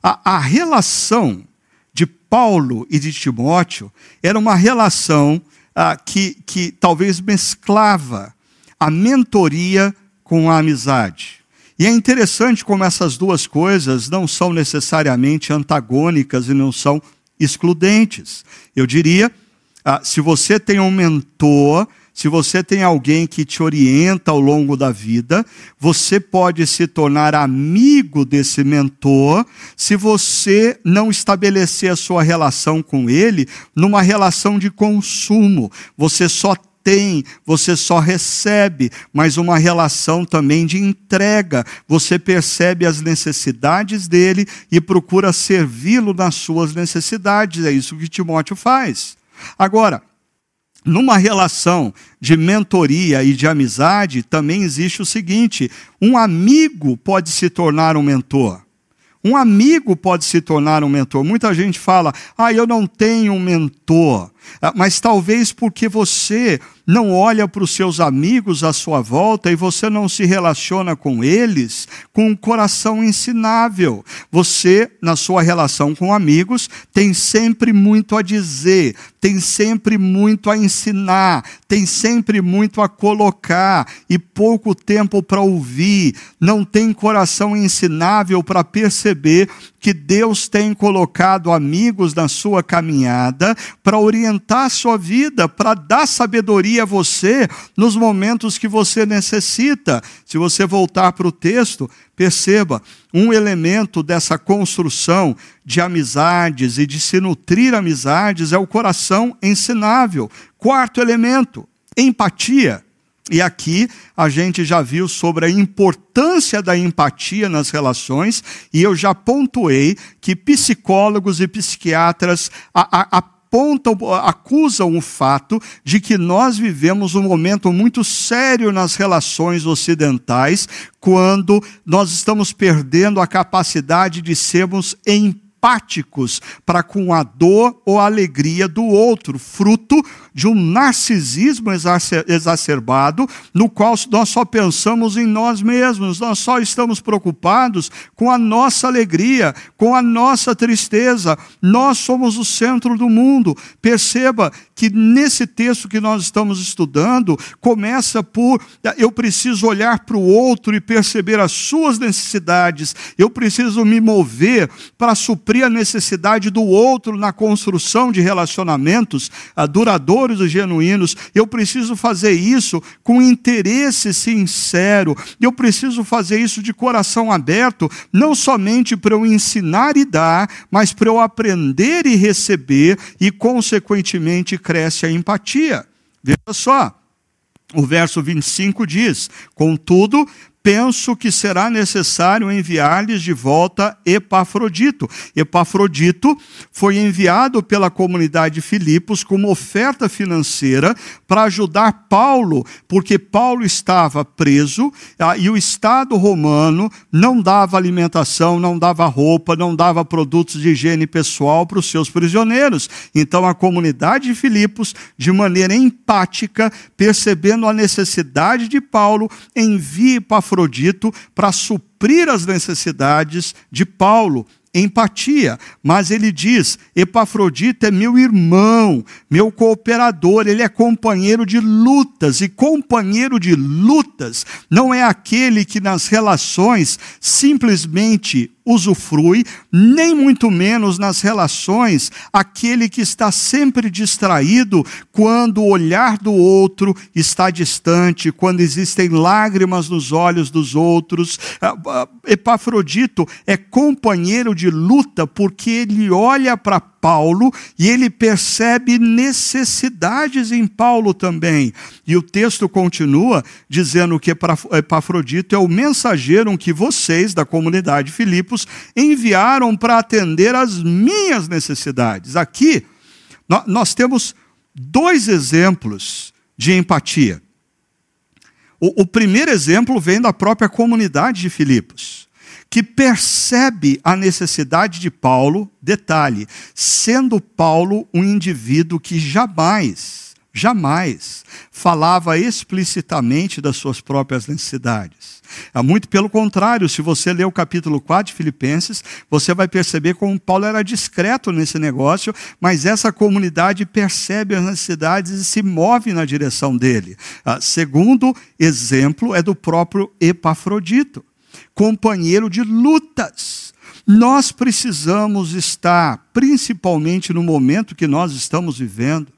A, a relação de Paulo e de Timóteo era uma relação ah, que, que talvez mesclava a mentoria com a amizade. E é interessante como essas duas coisas não são necessariamente antagônicas e não são excludentes. Eu diria, ah, se você tem um mentor, se você tem alguém que te orienta ao longo da vida, você pode se tornar amigo desse mentor se você não estabelecer a sua relação com ele numa relação de consumo. Você só tem, você só recebe, mas uma relação também de entrega. Você percebe as necessidades dele e procura servi-lo nas suas necessidades. É isso que Timóteo faz. Agora, numa relação de mentoria e de amizade, também existe o seguinte: um amigo pode se tornar um mentor. Um amigo pode se tornar um mentor. Muita gente fala, ah, eu não tenho um mentor. Ah, mas talvez porque você não olha para os seus amigos à sua volta e você não se relaciona com eles com um coração ensinável. Você, na sua relação com amigos, tem sempre muito a dizer, tem sempre muito a ensinar, tem sempre muito a colocar e pouco tempo para ouvir. Não tem coração ensinável para perceber que Deus tem colocado amigos na sua caminhada para orientar a sua vida, para dar sabedoria a você nos momentos que você necessita. Se você voltar para o texto, perceba, um elemento dessa construção de amizades e de se nutrir amizades é o coração ensinável. Quarto elemento, empatia. E aqui a gente já viu sobre a importância da empatia nas relações, e eu já pontuei que psicólogos e psiquiatras apontam, acusam o fato de que nós vivemos um momento muito sério nas relações ocidentais, quando nós estamos perdendo a capacidade de sermos empáticos empáticos para com a dor ou a alegria do outro, fruto de um narcisismo exacerbado, no qual nós só pensamos em nós mesmos, nós só estamos preocupados com a nossa alegria, com a nossa tristeza. Nós somos o centro do mundo. Perceba que nesse texto que nós estamos estudando, começa por eu preciso olhar para o outro e perceber as suas necessidades, eu preciso me mover para suprir a necessidade do outro na construção de relacionamentos uh, duradouros e genuínos. Eu preciso fazer isso com interesse sincero, eu preciso fazer isso de coração aberto, não somente para eu ensinar e dar, mas para eu aprender e receber e, consequentemente, cresce a empatia. Veja só, o verso 25 diz: Contudo, penso que será necessário enviar-lhes de volta Epafrodito. Epafrodito foi enviado pela comunidade de Filipos como oferta financeira para ajudar Paulo, porque Paulo estava preso ah, e o Estado romano não dava alimentação, não dava roupa, não dava produtos de higiene pessoal para os seus prisioneiros. Então a comunidade de Filipos, de maneira empática, percebendo a necessidade de Paulo, envia Epafrodito Epafrodito para suprir as necessidades de Paulo empatia, mas ele diz: Epafrodito é meu irmão, meu cooperador, ele é companheiro de lutas, e companheiro de lutas. Não é aquele que nas relações simplesmente usufrui, nem muito menos nas relações, aquele que está sempre distraído quando o olhar do outro está distante, quando existem lágrimas nos olhos dos outros. Ah, ah, Epafrodito é companheiro de luta porque ele olha para Paulo e ele percebe necessidades em Paulo também. E o texto continua dizendo que Epafrodito é o mensageiro que vocês, da comunidade Filipos, enviaram para atender às minhas necessidades. Aqui, nós temos dois exemplos de empatia. O, o primeiro exemplo vem da própria comunidade de Filipos que percebe a necessidade de Paulo, detalhe, sendo Paulo um indivíduo que jamais, jamais falava explicitamente das suas próprias necessidades. É muito pelo contrário, se você ler o capítulo 4 de Filipenses, você vai perceber como Paulo era discreto nesse negócio, mas essa comunidade percebe as necessidades e se move na direção dele. Ah, segundo exemplo é do próprio Epafrodito companheiro de lutas. Nós precisamos estar, principalmente no momento que nós estamos vivendo,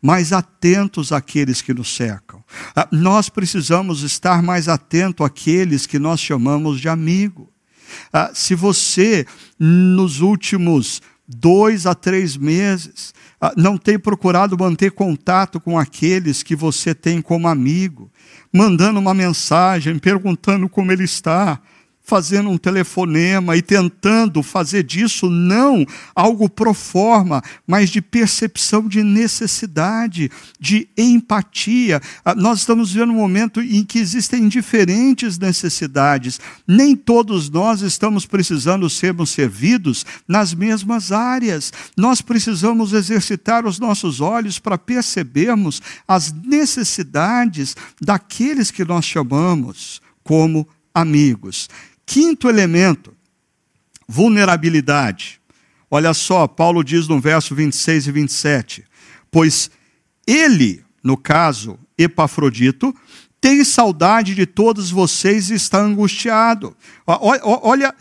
mais atentos àqueles que nos cercam. Ah, nós precisamos estar mais atento àqueles que nós chamamos de amigo. Ah, se você, nos últimos dois a três meses, ah, não tem procurado manter contato com aqueles que você tem como amigo, mandando uma mensagem, perguntando como ele está, fazendo um telefonema e tentando fazer disso não algo pro forma, mas de percepção de necessidade, de empatia. Ah, nós estamos vivendo um momento em que existem diferentes necessidades. Nem todos nós estamos precisando sermos servidos nas mesmas áreas. Nós precisamos exercitar os nossos olhos para percebermos as necessidades daqueles que nós chamamos como amigos. Quinto elemento, vulnerabilidade. Olha só, Paulo diz no verso 26 e 27, pois ele, no caso, Epafrodito, tem saudade de todos vocês e está angustiado. Olha,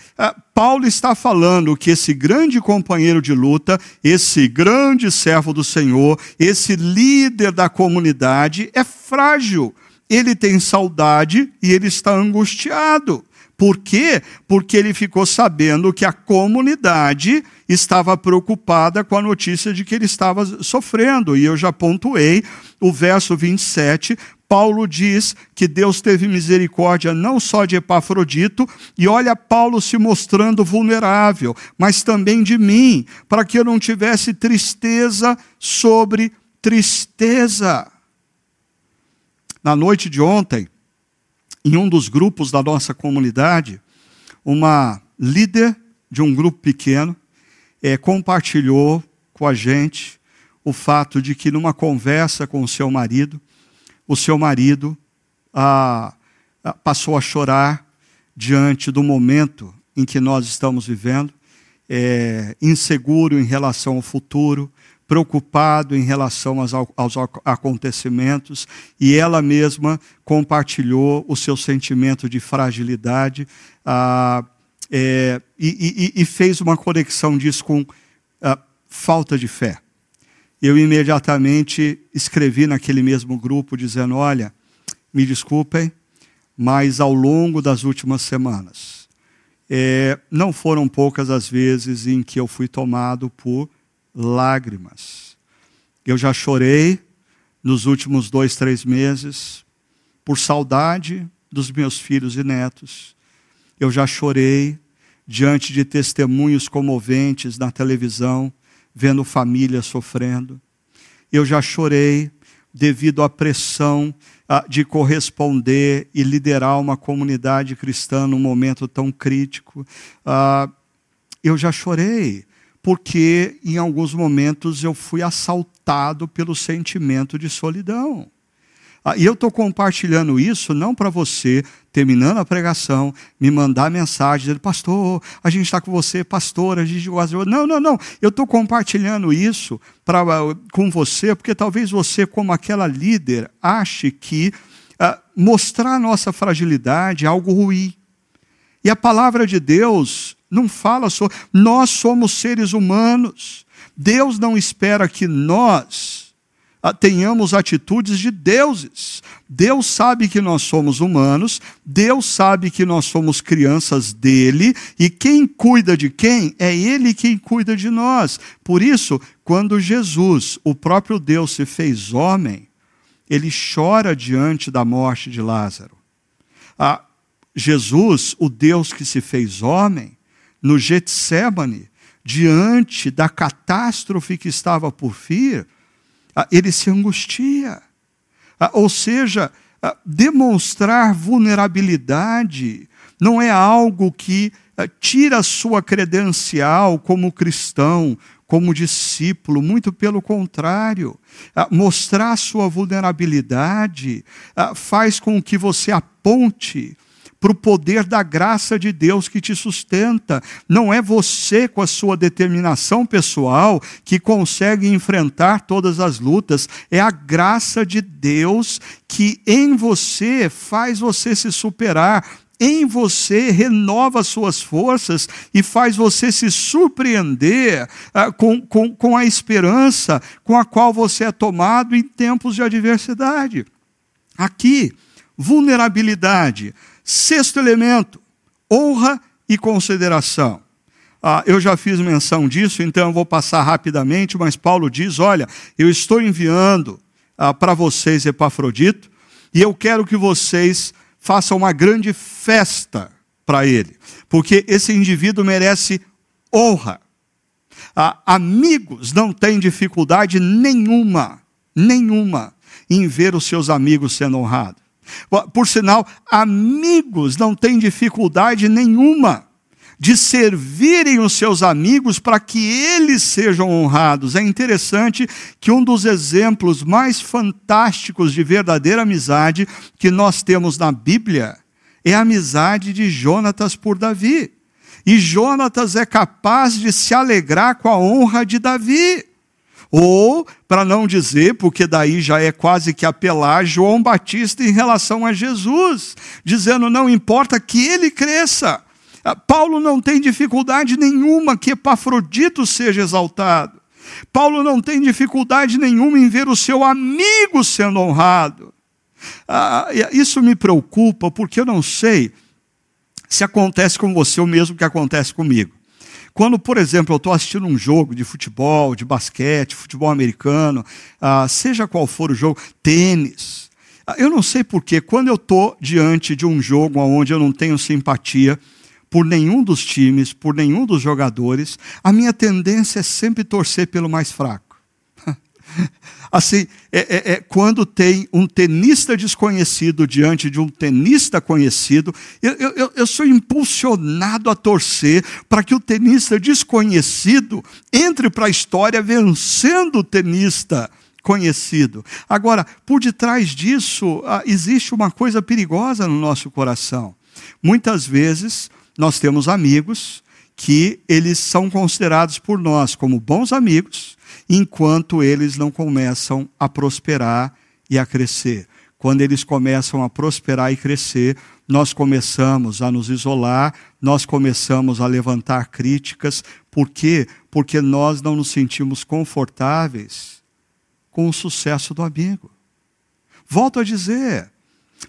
Paulo está falando que esse grande companheiro de luta, esse grande servo do Senhor, esse líder da comunidade é frágil. Ele tem saudade e ele está angustiado. Por quê? Porque ele ficou sabendo que a comunidade estava preocupada com a notícia de que ele estava sofrendo. E eu já pontuei o verso 27. Paulo diz que Deus teve misericórdia não só de Epafrodito, e olha Paulo se mostrando vulnerável, mas também de mim, para que eu não tivesse tristeza sobre tristeza. Na noite de ontem, em um dos grupos da nossa comunidade, uma líder de um grupo pequeno é, compartilhou com a gente o fato de que, numa conversa com o seu marido, o seu marido passou a chorar diante do momento em que nós estamos vivendo, é, inseguro em relação ao futuro, preocupado em relação aos, aos, acontecimentos, e ela mesma compartilhou o seu sentimento de fragilidade. Ah, é, e, e, e, fez uma conexão disso com uh, falta de fé. Eu imediatamente escrevi naquele mesmo grupo dizendo: Olha, me desculpem, mas ao longo das últimas semanas, é, não foram poucas as vezes em que eu fui tomado por lágrimas. Eu já chorei nos últimos dois, três meses por saudade dos meus filhos e netos eu já chorei diante de testemunhos comoventes na televisão, vendo famílias sofrendo. Eu já chorei devido à pressão ah, de corresponder e liderar uma comunidade cristã num momento tão crítico. Ah, eu já chorei porque em alguns momentos eu fui assaltado pelo sentimento de solidão. Ah, e eu estou compartilhando isso não para você, terminando a pregação, me mandar mensagem, dizendo, pastor, a gente está com você, pastor, a gente gosta Não, não, não. Eu estou compartilhando isso pra, com você, porque talvez você, como aquela líder, ache que ah, mostrar a nossa fragilidade é algo ruim. E a palavra de Deus não fala sobre. Nós somos seres humanos. Deus não espera que nós tenhamos atitudes de deuses. Deus sabe que nós somos humanos, Deus sabe que nós somos crianças dele, e quem cuida de quem é ele quem cuida de nós. Por isso, quando Jesus, o próprio Deus, se fez homem, ele chora diante da morte de Lázaro. Ah, Jesus, o Deus que se fez homem, no Getsemane, diante da catástrofe que estava por vir, ah, ele se angustia. Ah, ou seja, ah, demonstrar vulnerabilidade não é algo que tira sua credencial como cristão, como discípulo, muito pelo contrário. Mostrar sua vulnerabilidade faz com que você aponte para o poder da graça de Deus que te sustenta. Não é você, com a sua determinação pessoal, que consegue enfrentar todas as lutas. É a graça de Deus que em você faz você se superar, em você renova suas forças e faz você se surpreender ah, com, com, com a esperança com a qual você é tomado em tempos de adversidade. Aqui, vulnerabilidade. Sexto elemento, honra e consideração. Ah, eu já fiz menção disso, então eu vou passar rapidamente, mas Paulo diz: olha, eu estou enviando ah, para vocês Epafrodito, e eu quero que vocês façam uma grande festa para ele, porque esse indivíduo merece honra. Ah, amigos não têm dificuldade nenhuma, nenhuma, em ver os seus amigos sendo honrados. Por sinal, amigos não têm dificuldade nenhuma de servirem os seus amigos para que eles sejam honrados. É interessante que um dos exemplos mais fantásticos de verdadeira amizade que nós temos na Bíblia é a amizade de Jonatas por Davi. E Jonatas é capaz de se alegrar com a honra de Davi. Ou, para não dizer, porque daí já é quase que apelar João Batista em relação a Jesus, dizendo: não importa que ele cresça. Ah, Paulo não tem dificuldade nenhuma que Epafrodito seja exaltado. Paulo não tem dificuldade nenhuma em ver o seu amigo sendo honrado. Ah, isso me preocupa, porque eu não sei se acontece com você o mesmo que acontece comigo. Quando, por exemplo, eu estou assistindo um jogo de futebol, de basquete, futebol americano, ah, seja qual for o jogo, tênis. Ah, eu não sei porquê, quando eu estou diante de um jogo onde eu não tenho simpatia por nenhum dos times, por nenhum dos jogadores, a minha tendência é sempre torcer pelo mais fraco. (laughs) Assim, é, é, é, quando tem um tenista desconhecido diante de um tenista conhecido, eu, eu, eu sou impulsionado a torcer para que o tenista desconhecido entre para a história vencendo o tenista conhecido. Agora, por detrás disso, ah, existe uma coisa perigosa no nosso coração. Muitas vezes, nós temos amigos que eles são considerados por nós como bons amigos, enquanto eles não começam a prosperar e a crescer. Quando eles começam a prosperar e crescer, nós começamos a nos isolar, nós começamos a levantar críticas. Por quê? Porque nós não nos sentimos confortáveis com o sucesso do amigo. Volto a dizer,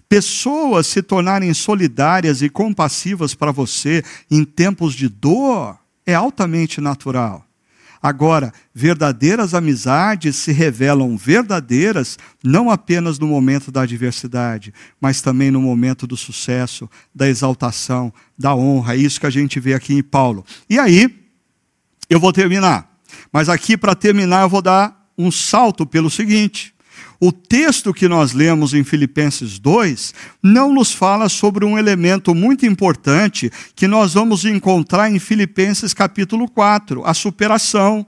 pessoas se tornarem solidárias e compassivas para você em tempos de dor é altamente natural. Agora, verdadeiras amizades se revelam verdadeiras não apenas no momento da adversidade, mas também no momento do sucesso, da exaltação, da honra. É isso que a gente vê aqui em Paulo. E aí, eu vou terminar. Mas aqui, para terminar, eu vou dar um salto pelo seguinte. O texto que nós lemos em Filipenses 2 não nos fala sobre um elemento muito importante que nós vamos encontrar em Filipenses capítulo 4, a superação.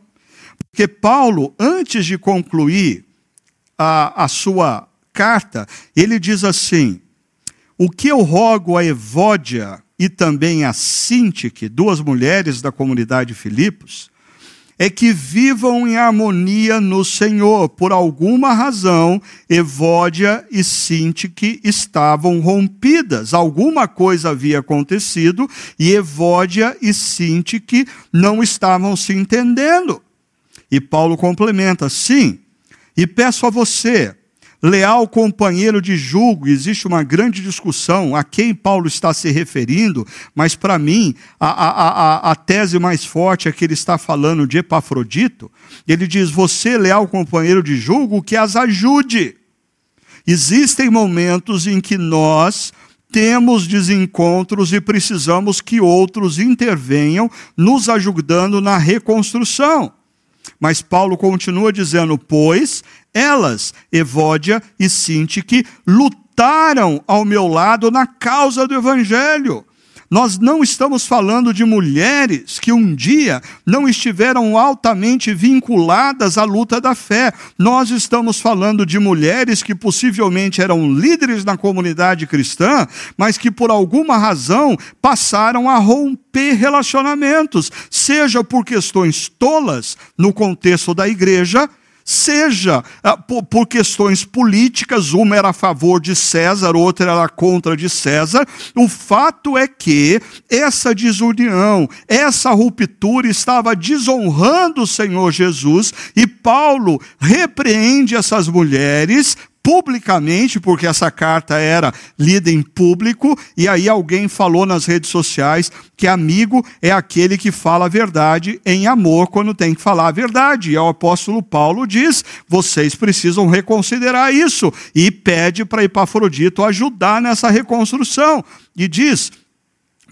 Porque Paulo, antes de concluir a, a sua carta, ele diz assim: O que eu rogo a Evódia e também a Sintique, duas mulheres da comunidade de Filipos, é que vivam em harmonia no Senhor. Por alguma razão, Evódia e Sintique estavam rompidas. Alguma coisa havia acontecido e Evódia e Sintique não estavam se entendendo. E Paulo complementa: sim, e peço a você, leal companheiro de julgo, existe uma grande discussão a quem Paulo está se referindo, mas para mim a, a, a, a, tese mais forte é que ele está falando de Epafrodito. Ele diz: Você, leal companheiro de julgo, que as ajude. Existem momentos em que nós temos desencontros e precisamos que outros intervenham, nos ajudando na reconstrução. Mas Paulo continua dizendo: Pois elas, Evódia e Sintique, lutaram ao meu lado na causa do Evangelho. Nós não estamos falando de mulheres que um dia não estiveram altamente vinculadas à luta da fé. Nós estamos falando de mulheres que possivelmente eram líderes na comunidade cristã, mas que por alguma razão passaram a romper relacionamentos, seja por questões tolas no contexto da igreja, seja ah, por, por, questões políticas, uma era a favor de César, outra era contra de César. O fato é que essa desunião, essa ruptura estava desonrando o Senhor Jesus e Paulo repreende essas mulheres publicamente, porque essa carta era lida em público, e aí alguém falou nas redes sociais que amigo é aquele que fala a verdade em amor quando tem que falar a verdade. E o apóstolo Paulo diz: vocês precisam reconsiderar isso, e pede para Epafrodito ajudar nessa reconstrução. E diz: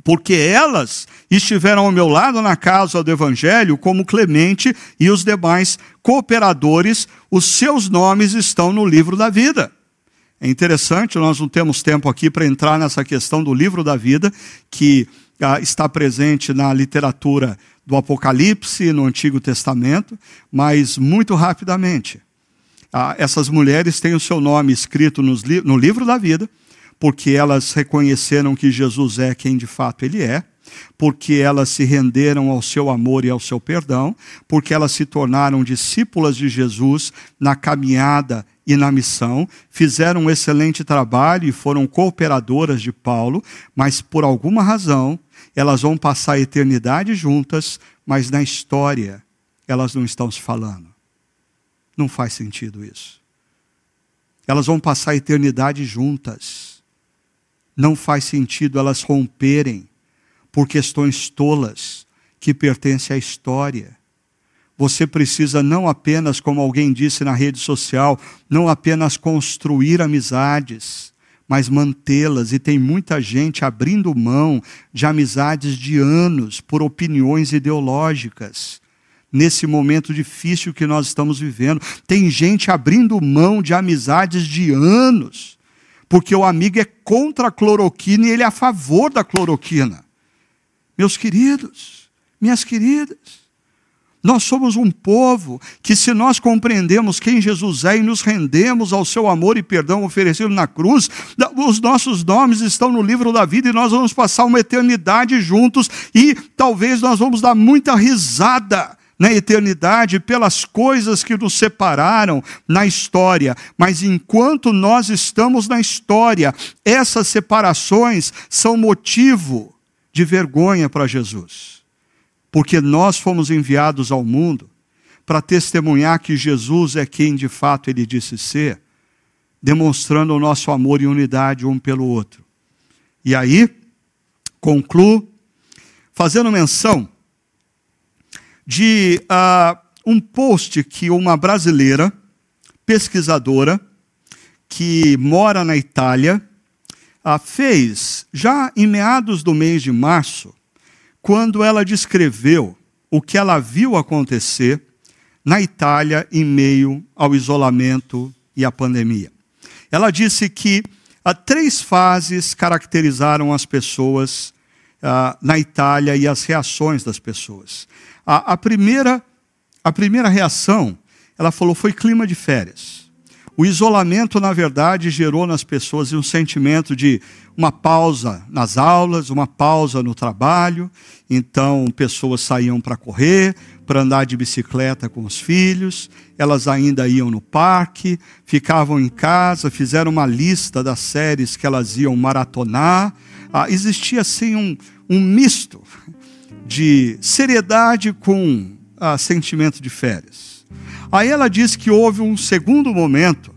porque elas estiveram ao meu lado na causa do Evangelho, como Clemente e os demais cooperadores, os seus nomes estão no livro da vida. É interessante, nós não temos tempo aqui para entrar nessa questão do livro da vida, que ah, está presente na literatura do Apocalipse, no Antigo Testamento, mas muito rapidamente. Ah, essas mulheres têm o seu nome escrito no livro da vida, porque elas reconheceram que Jesus é quem de fato ele é porque elas se renderam ao seu amor e ao seu perdão, porque elas se tornaram discípulas de Jesus na caminhada e na missão, fizeram um excelente trabalho e foram cooperadoras de Paulo, mas por alguma razão elas vão passar a eternidade juntas, mas na história elas não estão se falando. Não faz sentido isso. Elas vão passar a eternidade juntas. Não faz sentido elas romperem por questões tolas que pertencem à história. Você precisa não apenas, como alguém disse na rede social, não apenas construir amizades, mas mantê-las. E tem muita gente abrindo mão de amizades de anos por opiniões ideológicas. Nesse momento difícil que nós estamos vivendo, tem gente abrindo mão de amizades de anos, porque o amigo é contra a cloroquina e ele é a favor da cloroquina. Meus queridos, minhas queridas, nós somos um povo que, se nós compreendemos quem Jesus é e nos rendemos ao seu amor e perdão oferecido na cruz, os nossos nomes estão no livro da vida e nós vamos passar uma eternidade juntos e talvez nós vamos dar muita risada na eternidade pelas coisas que nos separaram na história, mas enquanto nós estamos na história, essas separações são motivo de vergonha para Jesus porque nós fomos enviados ao mundo para testemunhar que Jesus é quem de fato ele disse ser, demonstrando o nosso amor e unidade um pelo outro. E aí, concluo fazendo menção de uh, um post que uma brasileira, pesquisadora, que mora na Itália, fez já em meados do mês de março, quando ela descreveu o que ela viu acontecer na Itália em meio ao isolamento e à pandemia. Ela disse que há três fases caracterizaram as pessoas ah, na Itália e as reações das pessoas. A, a, primeira, a primeira reação, ela falou, foi clima de férias. O isolamento, na verdade, gerou nas pessoas um sentimento de uma pausa nas aulas, uma pausa no trabalho. Então, pessoas saíam para correr, para andar de bicicleta com os filhos, elas ainda iam no parque, ficavam em casa, fizeram uma lista das séries que elas iam maratonar. Ah, existia assim um, um misto de seriedade com ah, sentimento de férias. Aí ela diz que houve um segundo momento,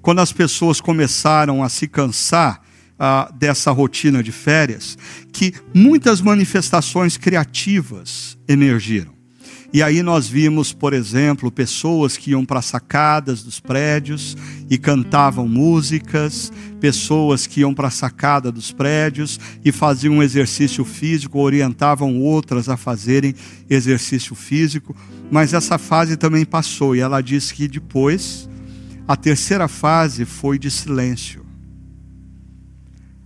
quando as pessoas começaram a se cansar ah, dessa rotina de férias, que muitas manifestações criativas emergiram. E aí nós vimos, por exemplo, pessoas que iam para sacadas dos prédios e cantavam músicas, pessoas que iam para a sacada dos prédios e faziam um exercício físico, orientavam outras a fazerem exercício físico, mas essa fase também passou e ela disse que depois a terceira fase foi de silêncio.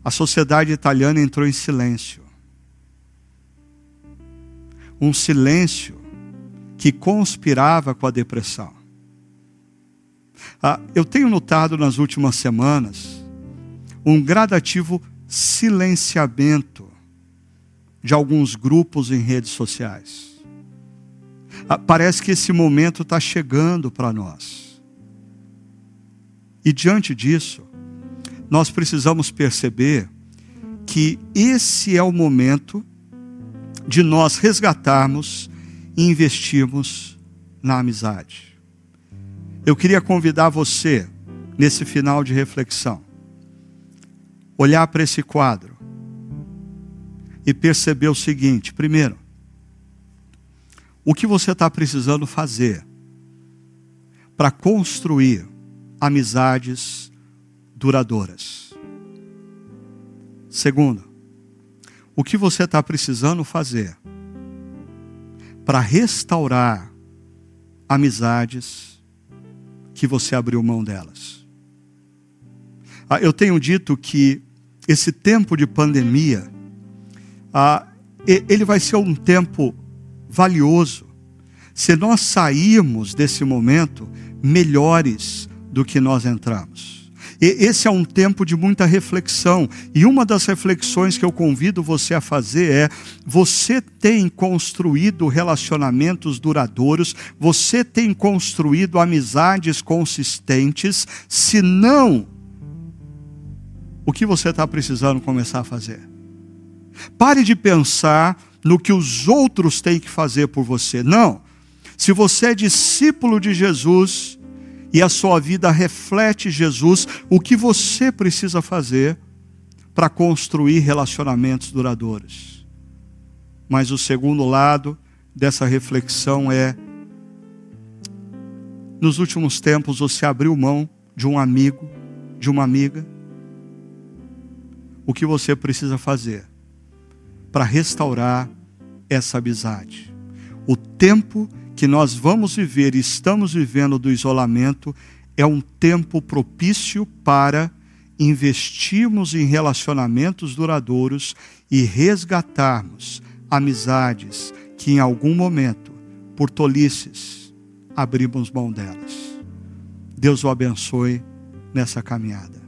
A sociedade italiana entrou em silêncio. Um silêncio que conspirava com a depressão. Ah, eu tenho notado nas últimas semanas um gradativo silenciamento de alguns grupos em redes sociais. Ah, parece que esse momento está chegando para nós. E diante disso, nós precisamos perceber que esse é o momento de nós resgatarmos e investirmos na amizade. Eu queria convidar você, nesse final de reflexão, olhar para esse quadro e perceber o seguinte: primeiro, o que você está precisando fazer para construir amizades duradouras. Segundo, o que você está precisando fazer para restaurar amizades que você abriu mão delas. Ah, eu tenho dito que esse tempo de pandemia, ah, ele vai ser um tempo valioso se nós sairmos desse momento melhores do que nós entramos. E esse é um tempo de muita reflexão. E uma das reflexões que eu convido você a fazer é: você tem construído relacionamentos duradouros, você tem construído amizades consistentes, se não, o que você está precisando começar a fazer? Pare de pensar no que os outros têm que fazer por você. Não. Se você é discípulo de Jesus, e a sua vida reflete Jesus, o que você precisa fazer para construir relacionamentos duradouros? Mas o segundo lado dessa reflexão é: nos últimos tempos você abriu mão de um amigo, de uma amiga? O que você precisa fazer para restaurar essa amizade? O tempo que nós vamos viver e estamos vivendo do isolamento é um tempo propício para investirmos em relacionamentos duradouros e resgatarmos amizades que em algum momento, por tolices, abrimos mão delas. Deus o abençoe nessa caminhada.